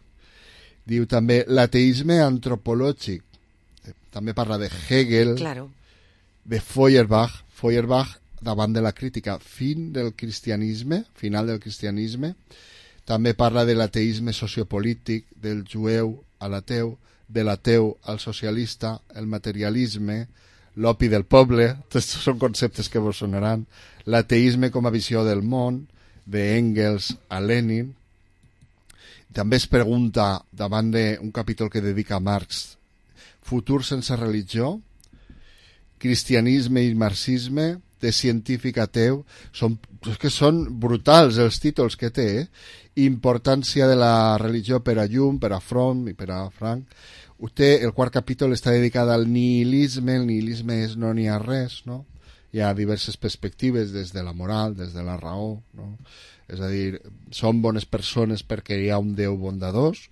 Diu també l'ateisme antropològic, també parla de Hegel, Claro. de Feuerbach, Feuerbach davant de la crítica fin del cristianisme, final del cristianisme, també parla de l'ateisme sociopolític, del jueu a l'ateu, de l'ateu al socialista, el materialisme, l'opi del poble, són conceptes que vos sonaran, l'ateisme com a visió del món, de Engels a Lenin. També es pregunta, davant d'un capítol que dedica a Marx, futur sense religió, cristianisme i marxisme, de científic ateu, són, és que són brutals els títols que té, eh? importància de la religió per a Llum, per a Fromm i per a Frank. Usted, el quart capítol està dedicat al nihilisme, el nihilisme és no n'hi ha res, no? Hi ha diverses perspectives des de la moral, des de la raó, no? És a dir, són bones persones perquè hi ha un Déu bondadós,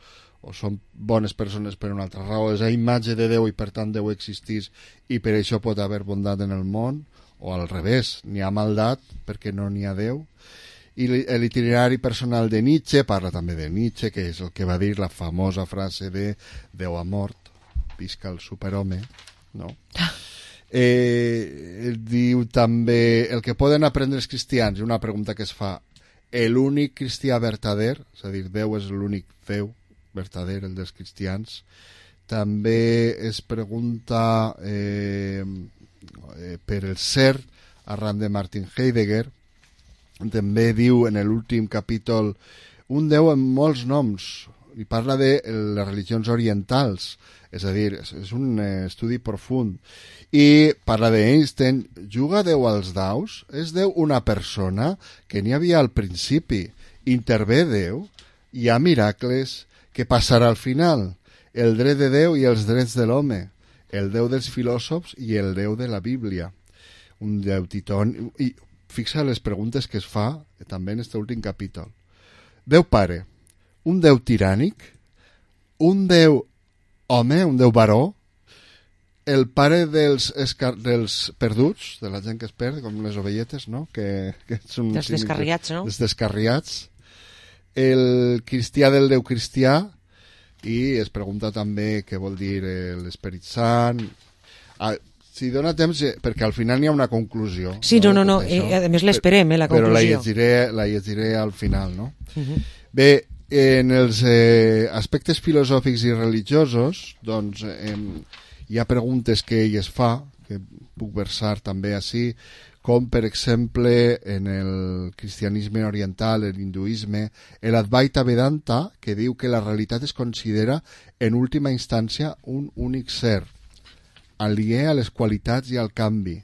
o són bones persones per una altra raó, és a imatge de Déu i per tant Déu existís i per això pot haver bondat en el món, o al revés, n'hi ha maldat perquè no n'hi ha Déu. I l'i- l'itinerari personal de Nietzsche parla també de Nietzsche, que és el que va dir la famosa frase de Déu ha mort, visca el superhome, no? Eh, diu també el que poden aprendre els cristians, una pregunta que es fa, l'únic cristià vertader, és a dir, Déu és l'únic Déu vertader, el dels cristians. També es pregunta eh, eh, per el ser, arran de Martin Heidegger. També diu en l'últim capítol un Déu amb molts noms, i parla de les religions orientals, és a dir, és, un eh, estudi profund. I parla d'Einstein, juga Déu als daus? És Déu una persona que n'hi havia al principi? Intervé Déu? Hi ha miracles? Què passarà al final? El dret de Déu i els drets de l'home, el Déu dels filòsofs i el Déu de la Bíblia. Un Déu titón... I fixa les preguntes que es fa eh, també en aquest últim capítol. Déu pare, un Déu tirànic, un Déu home, un Déu baró, el pare dels, escar dels perduts, de la gent que es perd, com les ovelletes, no? Que, que és un Dels descarriats, no? Els descarriats. El cristià del Déu cristià, i es pregunta també què vol dir eh, l'Esperit Sant. Si dona temps, eh, perquè al final hi ha una conclusió. Sí, no, no, no, tot eh, a més l'esperem, eh, la Però la conclusió. llegiré, la llegiré al final, no? Mhm. Bé, en els eh, aspectes filosòfics i religiosos, doncs, eh, hi ha preguntes que ell es fa, que puc versar també així, com per exemple en el cristianisme oriental, l'hinduisme, l'Advaita Vedanta, que diu que la realitat es considera en última instància un únic ser, aliè a les qualitats i al canvi,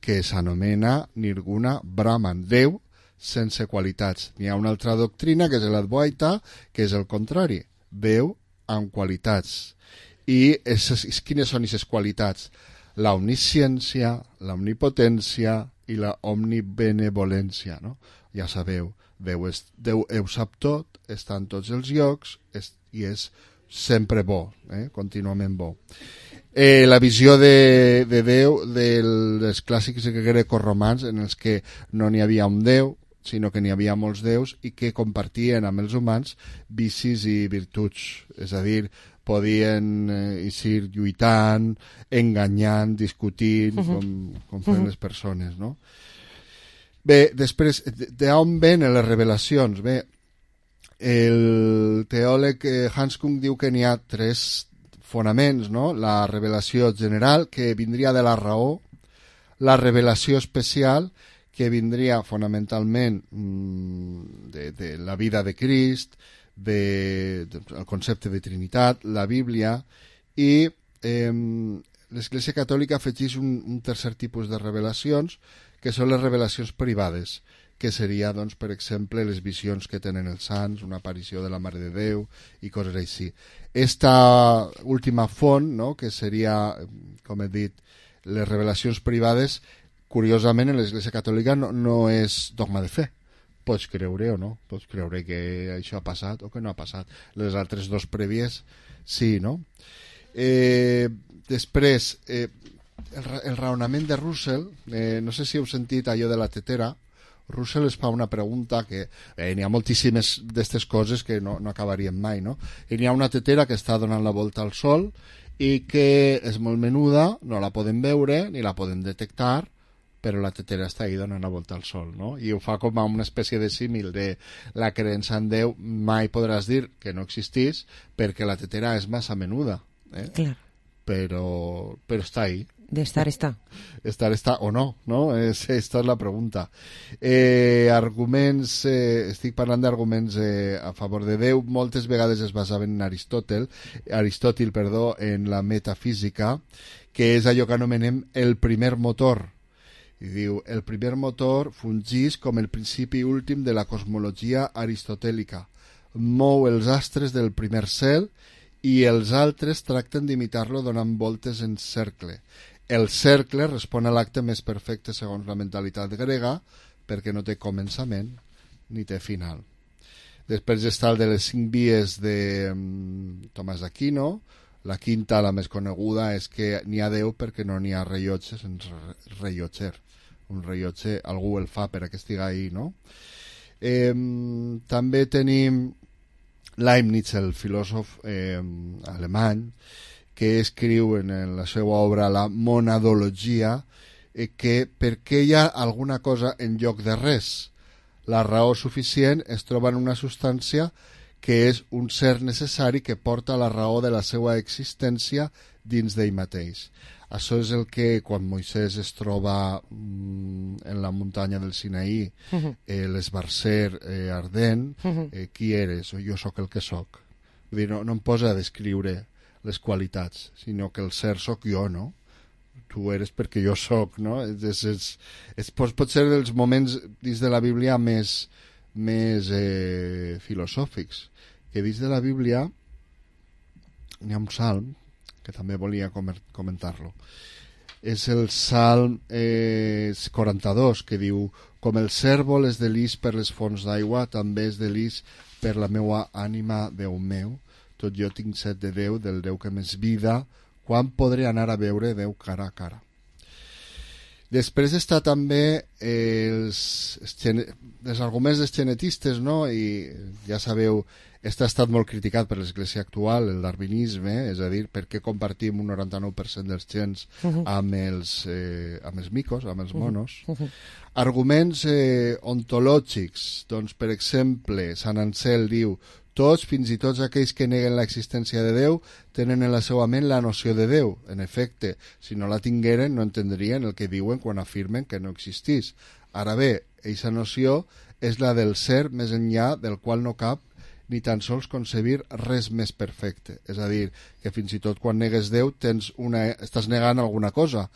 que s'anomena Nirguna Brahman, Déu sense qualitats. N'hi ha una altra doctrina, que és l'Advaita, que és el contrari, Déu amb qualitats. I esses, quines són aquestes qualitats? La omnisciència, la omnipotència i la omnibenevolència. No? Ja sabeu, Déu, és, Déu ho sap tot, està en tots els llocs és, i és sempre bo, eh? contínuament bo. Eh, la visió de, de Déu del, dels clàssics grecorromans en els que no n'hi havia un Déu, sinó que n'hi havia molts déus i que compartien amb els humans vicis i virtuts. És a dir, podien eh, eixir lluitant, enganyant, discutint, Mhm. com, com fan Mhm. les persones, no? Bé, després, d'on venen les revelacions? Bé, el teòleg eh, Hans Kung diu que n'hi ha tres fonaments, no? La revelació general, que vindria de la raó, la revelació especial, que vindria fonamentalment mm, de, de la vida de Crist, de, de, el concepte de Trinitat, la Bíblia, i eh, l'Església Catòlica afegeix un, un tercer tipus de revelacions, que són les revelacions privades, que seria, doncs, per exemple, les visions que tenen els sants, una aparició de la Mare de Déu i coses així. Esta última font, no?, que seria, com he dit, les revelacions privades, curiosament, en l'Església Catòlica no, no és dogma de fe. Pots creure o no, pots creure que això ha passat o que no ha passat. Les altres dos prèvies, sí, no? Eh, després, eh, el, el raonament de Russell, eh, no sé si heu sentit allò de la tetera, Russell es fa una pregunta que eh, n'hi ha moltíssimes d'aquestes coses que no, no acabaríem mai, no? I n'hi ha una tetera que està donant la volta al sol i que és molt menuda, no la podem veure ni la podem detectar, però la tetera està ahí donant la volta al sol, no? I ho fa com a una espècie de símil de la creença en Déu mai podràs dir que no existís perquè la tetera és massa menuda, eh? Clar. Però, però està ahí. D'estar està. Estar està o no, no? És, esta és la pregunta. Eh, arguments, eh, estic parlant d'arguments eh, a favor de Déu, moltes vegades es basaven en Aristòtel, Aristòtil, perdó, en la metafísica, que és allò que anomenem el primer motor. I diu, el primer motor fungís com el principi últim de la cosmologia aristotèlica. Mou els astres del primer cel i els altres tracten d'imitar-lo donant voltes en cercle. El cercle respon a l'acte més perfecte segons la mentalitat grega perquè no té començament ni té final. Després està el de les cinc vies de mm, Tomàs d'Aquino. La quinta, la més coneguda, és que n'hi ha Déu perquè no n'hi ha rellotges en re- rellotger. Un rellotge algú el fa per a que estigui ahí, no? Eh, també tenim Leibniz, el filòsof eh, alemany, que escriu en, la seva obra La monadologia eh, que perquè hi ha alguna cosa en lloc de res. La raó suficient es troba en una substància que és un ser necessari que porta la raó de la seva existència dins d'ell mateix. Això és el que quan Moisès es troba mm, en la muntanya del Sinaí, Mhm. eh, l'esbarcer eh, ardent, Mhm. eh, qui eres? Jo sóc el que sóc. Vull dir, no, no em posa a descriure les qualitats, sinó que el ser sóc jo, no? Tu eres perquè jo sóc, no? És, és, és, pot, pot ser dels moments dins de la Bíblia més, més eh, filosòfics, que dins de la Bíblia n'hi ha un salm que també volia comentar-lo és el Salm eh, 42 que diu com el cèrvol és delís per les fonts d'aigua també és delís per la meua ànima Déu meu tot jo tinc set de Déu del Déu que m'és vida quan podré anar a veure Déu cara a cara Després està també eh, els, els, arguments dels genetistes, no? I ja sabeu, este ha estat molt criticat per l'església actual, el darwinisme, és a dir, per què compartim un 99% dels gens Mhm. amb els, eh, amb els micos, amb els Mhm. monos. Mhm. Arguments eh, ontològics, doncs, per exemple, Sant Ansel diu tots, fins i tots aquells que neguen l'existència de Déu, tenen en la seva ment la noció de Déu. En efecte, si no la tingueren, no entendrien el que diuen quan afirmen que no existís. Ara bé, aquesta noció és la del ser més enllà del qual no cap ni tan sols concebir res més perfecte. És a dir, que fins i tot quan negues Déu tens una, estàs negant alguna cosa.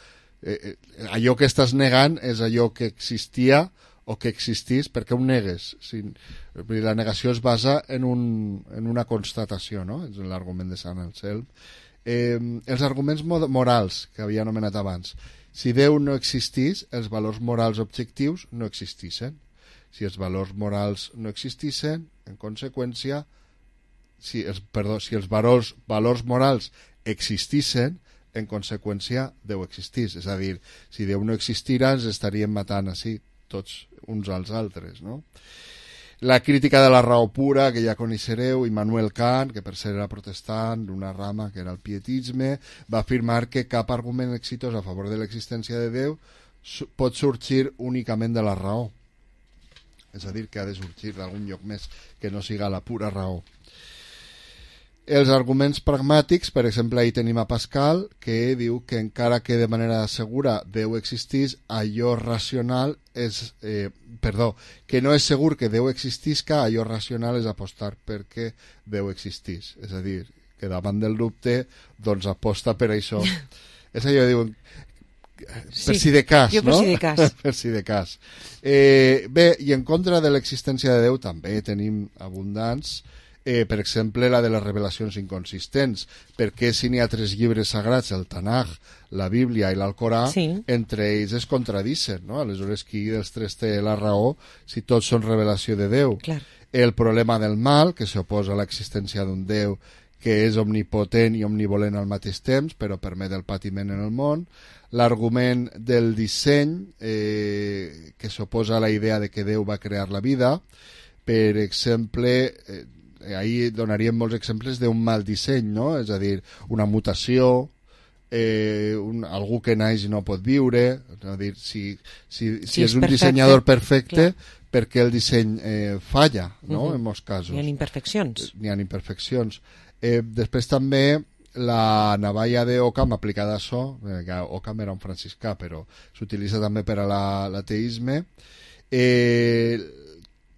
Eh, eh, allò que estàs negant és allò que existia o que existís, perquè ho negues? Si, la negació es basa en, un, en una constatació, no? És l'argument de Sant Anselm. Eh, els arguments mo- morals que havia anomenat abans. Si Déu no existís, els valors morals objectius no existissin. Si els valors morals no existissin, en conseqüència, si els, perdó, si els valors, valors morals existissin, en conseqüència Déu existís. És a dir, si Déu no existira, ens estaríem matant així, tots uns als altres, no? La crítica de la raó pura, que ja coneixereu, Immanuel Kant, que per ser era protestant d'una rama que era el pietisme, va afirmar que cap argument exitós a favor de l'existència de Déu pot sorgir únicament de la raó. És a dir, que ha de sorgir d'algun lloc més que no siga la pura raó. Els arguments pragmàtics, per exemple, ahí tenim a Pascal, que diu que encara que de manera segura Déu existís, allò racional és... Eh, perdó, que no és segur que Déu existisca, allò racional és apostar perquè Déu existís. És a dir, que davant del dubte, doncs aposta per això. és allò, diuen, per Sí, si de cas, jo per no? si de cas. per si de cas. Eh, bé, i en contra de l'existència de Déu també tenim abundants, eh, per exemple, la de les revelacions inconsistents, perquè si n'hi ha tres llibres sagrats, el Tanaj, la Bíblia i l'Alcorà, Sí. entre ells es contradicen, no? Aleshores, qui dels tres té la raó si tots són revelació de Déu? Clar. El problema del mal, que s'oposa a l'existència d'un Déu que és omnipotent i omnivolent al mateix temps, però permet el patiment en el món. L'argument del disseny, eh, que s'oposa a la idea de que Déu va crear la vida. Per exemple, eh, ahir donaríem molts exemples d'un mal disseny, no? És a dir, una mutació, eh, un, algú que naix i no pot viure, és a dir, si, si, si, Si és és un perfecte, dissenyador perfecte, clar. perquè el disseny eh, falla, no?, Mhm. en molts casos. Hi ha imperfeccions. N'hi ha imperfeccions. Eh, després també la navalla d'Ockham aplicada a això, eh, que Ockham era un franciscà, però s'utilitza també per a la- l'ateisme, eh,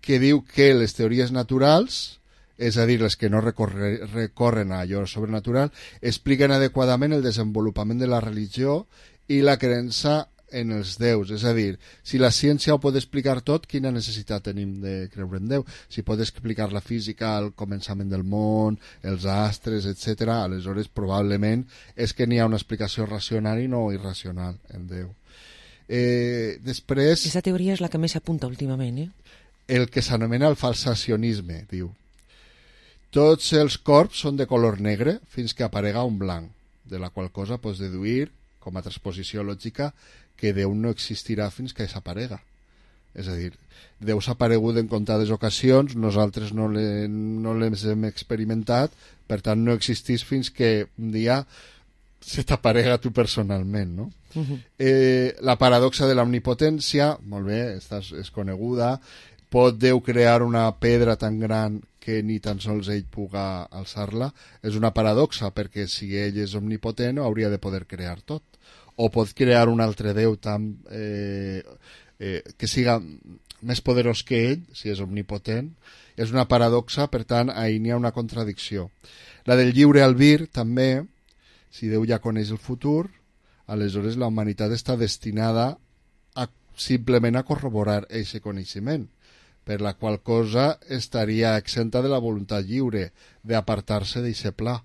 que diu que les teories naturals, és a dir, les que no recorre, recorren a allò sobrenatural, expliquen adequadament el desenvolupament de la religió i la creença en els déus. És a dir, si la ciència ho pot explicar tot, quina necessitat tenim de creure en Déu? Si pot explicar la física, el començament del món, els astres, etc., aleshores probablement és que n'hi ha una explicació racional i no irracional en Déu. Eh, després... Aquesta teoria és la que més s'apunta últimament, eh? el que s'anomena el falsacionisme, diu. Tots els corps són de color negre fins que aparega un blanc, de la qual cosa pots deduir, com a transposició lògica, que Déu no existirà fins que desaparega. És a dir, Déu s'ha aparegut en comptades ocasions, nosaltres no l'he- no experimentat, per tant no existís fins que un dia se t'aparega tu personalment, no? Mhm. Eh, la paradoxa de l'omnipotència, molt bé, esta és, és coneguda, pot Déu crear una pedra tan gran que ni tan sols ell puga alçar-la? És una paradoxa, perquè si ell és omnipotent hauria de poder crear tot. O pot crear un altre Déu tan, eh, eh, que siga més poderós que ell, si és omnipotent. És una paradoxa, per tant, ahir n'hi ha una contradicció. La del lliure albir, també, si Déu ja coneix el futur, aleshores la humanitat està destinada a simplement a corroborar aquest coneixement, per la qual cosa estaria exenta de la voluntat lliure d'apartar-se d'aquest pla.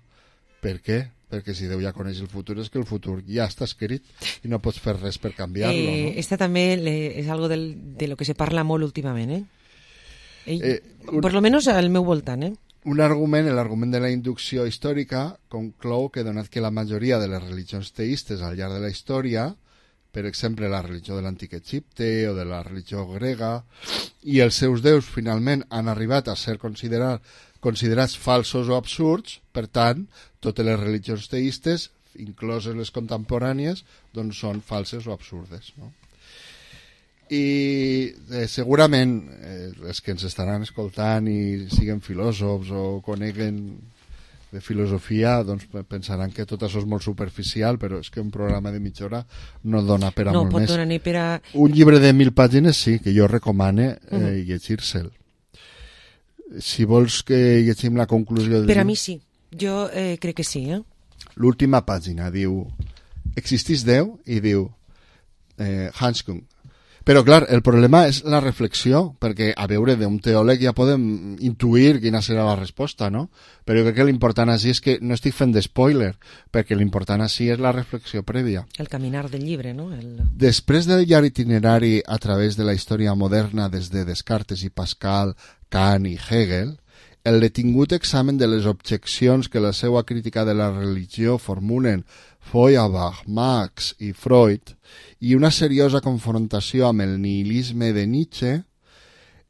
Per què? Perquè si Déu ja coneix el futur és que el futur ja està escrit i no pots fer res per canviar-lo. Eh, no? esta també le, és algo del, de lo que se parla molt últimament, eh? Ell, Eh, un- Por lo menos al meu voltant, eh? Un argument, l'argument de la inducció històrica, conclou que donat que la majoria de les religions teistes al llarg de la història, per exemple la religió de l'antic Egipte o de la religió grega, i els seus déus finalment han arribat a ser considerar, considerats falsos o absurds, per tant, totes les religions teistes, incloses les contemporànies, doncs són falses o absurdes. No? i eh, segurament eh, els que ens estaran escoltant i siguen filòsofs o coneguen de filosofia doncs pe- pensaran que tot això és molt superficial però és que un programa de mitja hora no dona per a No molt pot més donar ni per a... un llibre de mil pàgines sí, que jo recomane eh, Mhm. llegir-se'l si vols que llegim la conclusió del Per a mi sí. Jo eh, crec que sí, eh? l'última pàgina diu existís Déu i diu eh, Hans Kung però clar, el problema és la reflexió perquè a veure, d'un teòleg ja podem intuir quina serà la resposta no? però jo crec que l'important així és que no estic fent de spoiler perquè l'important així és la reflexió prèvia El caminar del llibre, no? El... Després del llarg itinerari a través de la història moderna des de Descartes i Pascal, Kant i Hegel, el detingut examen de les objeccions que la seva crítica de la religió formulen Feuerbach, Marx i Freud i una seriosa confrontació amb el nihilisme de Nietzsche,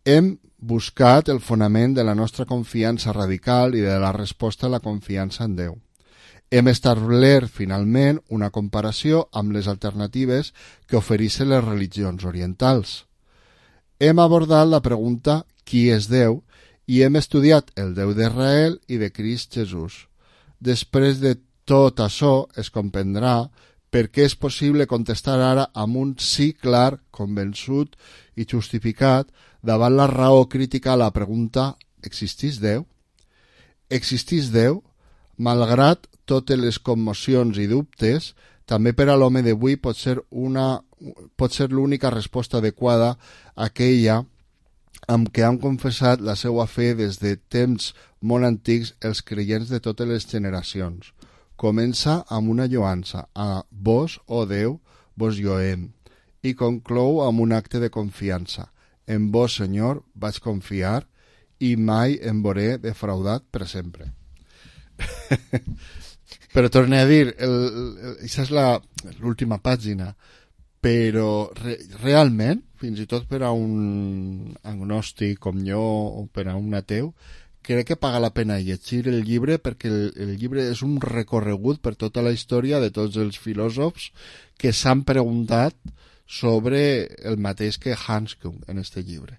hem buscat el fonament de la nostra confiança radical i de la resposta a la confiança en Déu. Hem establert, finalment, una comparació amb les alternatives que ofereixen les religions orientals. Hem abordat la pregunta qui és Déu i hem estudiat el Déu d'Israel i de Crist Jesús. Després de tot això es comprendrà per què és possible contestar ara amb un sí clar, convençut i justificat davant la raó crítica a la pregunta existís Déu? Existís Déu? Malgrat totes les commocions i dubtes, també per a l'home d'avui pot ser una pot ser l'única resposta adequada aquella amb què han confessat la seva fe des de temps molt antics els creients de totes les generacions. Comença amb una lloança a vos, o oh Déu, vos lloem, i conclou amb un acte de confiança. En vos, Senyor, vaig confiar i mai em veuré defraudat per sempre. però torne a dir, el, el, això és l'última pàgina, però re, realment, fins i tot per a un agnòstic com jo o per a un ateu, crec que paga la pena llegir el llibre perquè el, el llibre és un recorregut per tota la història de tots els filòsofs que s'han preguntat sobre el mateix que Hanskum en este llibre.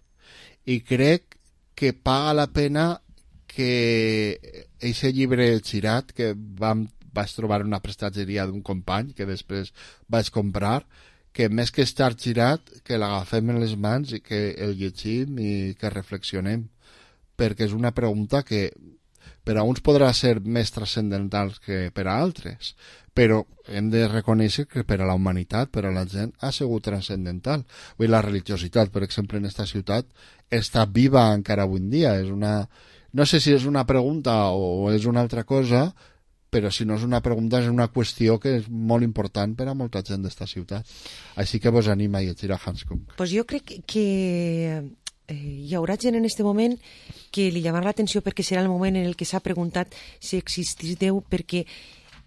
I crec que paga la pena que eixe llibre girat que vam, vaig trobar una prestatgeria d'un company que després vaig comprar que més que estar girat que l'agafem en les mans i que el llegim i que reflexionem perquè és una pregunta que per a uns podrà ser més transcendental que per a altres, però hem de reconèixer que per a la humanitat, per a la gent, ha sigut transcendental. Vull dir, la religiositat, per exemple, en esta ciutat, està viva encara avui en dia. És una... No sé si és una pregunta o és una altra cosa, però si no és una pregunta és una qüestió que és molt important per a molta gent d'esta ciutat. Així que vos anima a llegir a Hanscom. Pues jo crec que eh, hi haurà gent en este moment que li llamarà l'atenció perquè serà el moment en el que s'ha preguntat si existís Déu, perquè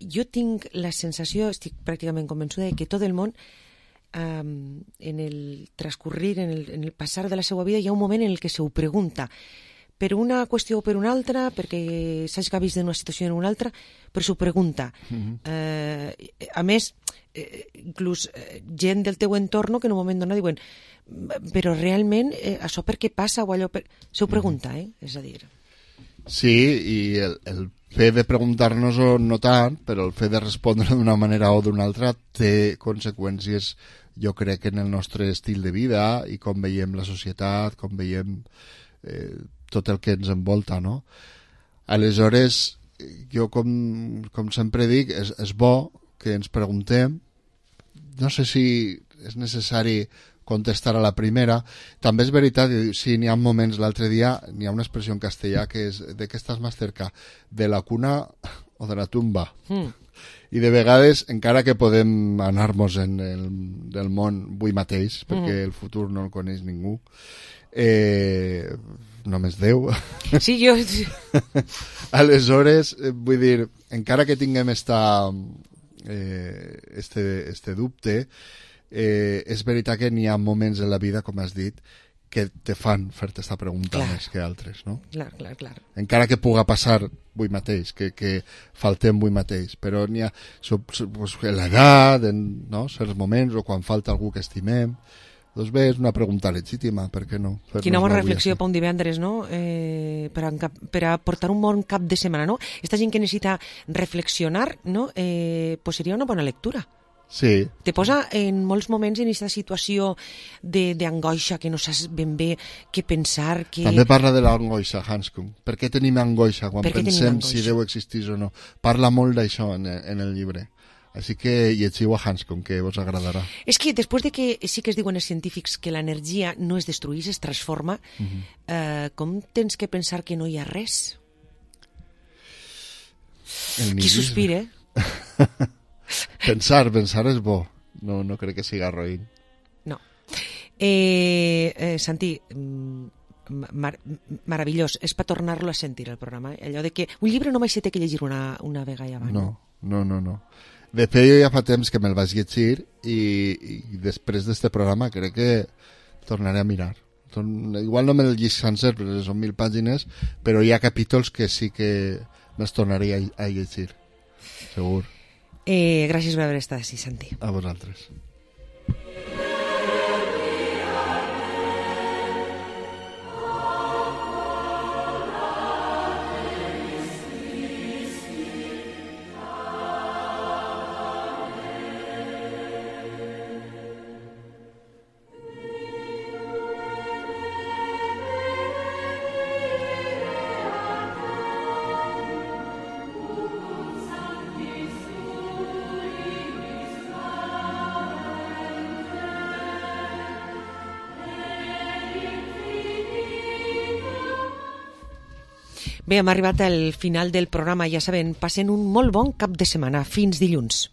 jo tinc la sensació, estic pràcticament convençuda de que tot el món eh, en el transcurrir, en el, en el passar de la seva vida, hi ha un moment en el que se ho pregunta per una qüestió o per una altra, perquè s'ha vist d'una situació en una altra, però s'ho pregunta. Mhm. Eh, a més, eh, inclús eh, gent del teu entorn que en un moment donat diuen però realment eh, això per què passa o allò per... s'ho pregunta, eh? És a dir... Sí, i el, el fet de preguntar-nos-ho no tant, però el fet de respondre d'una manera o d'una altra té conseqüències, jo crec, en el nostre estil de vida i com veiem la societat, com veiem eh, tot el que ens envolta, no? Aleshores, jo com, com sempre dic, és, és bo que ens preguntem, no sé si és necessari contestar a la primera. També és veritat sí, n'hi ha moments, l'altre dia n'hi ha una expressió en castellà que és de què estàs més cerca, de la cuna o de la tumba. Mm. I de vegades, encara que podem anar-nos en el del món avui mateix, perquè Mhm. el futur no el coneix ningú, eh, només Déu. Sí, jo... Aleshores, eh, vull dir, encara que tinguem esta, eh, este, este dubte, eh, és veritat que n'hi ha moments en la vida, com has dit, que te fan fer-te esta pregunta Clar. més que altres, no? Clar, clar, clar. Encara que puga passar avui mateix, que, que faltem avui mateix, però n'hi ha pues, l'edat, en no? certs moments, o quan falta algú que estimem, doncs bé, és una pregunta legítima, per què no? Quina bona reflexió per un divendres, no? Eh, per, a, per a portar un bon cap de setmana, no? Esta gent que necessita reflexionar, no? Eh, pues seria una bona lectura. Sí, Te posa en molts moments en aquesta situació de- d'angoixa, que no saps ben bé què pensar, que... També parla de l'angoixa, Hanscom. Per què tenim angoixa quan pensem angoixa? si Déu existís o no? Parla molt d'això en, en el llibre. Així que llegiu a Hanscom, que vos agradarà. És que després de que sí que es diuen els científics que l'energia no es destruís, es transforma, Mhm. eh, com tens que pensar que no hi ha res? Qui nihilisme. sospire? pensar, pensar és bo. No, no crec que siga roïn. No. Eh, eh, Santi, mm, mar meravellós. És per tornar-lo a sentir, el programa. eh? Allò de que un llibre només se té que llegir una, una vegada i abans. No, no, no, no. De fet, jo ja fa temps que me'l vaig llegir i, i després d'este programa crec que tornaré a mirar. Torn... Igual no me'l llegeix sencer, perquè són mil pàgines, però hi ha capítols que sí que me'ls tornaré a, a llegir. Segur. Eh, gràcies per haver estat així, Santi. A vosaltres. Bé, hem arribat al final del programa. Ja saben, passen un molt bon cap de setmana. Fins dilluns.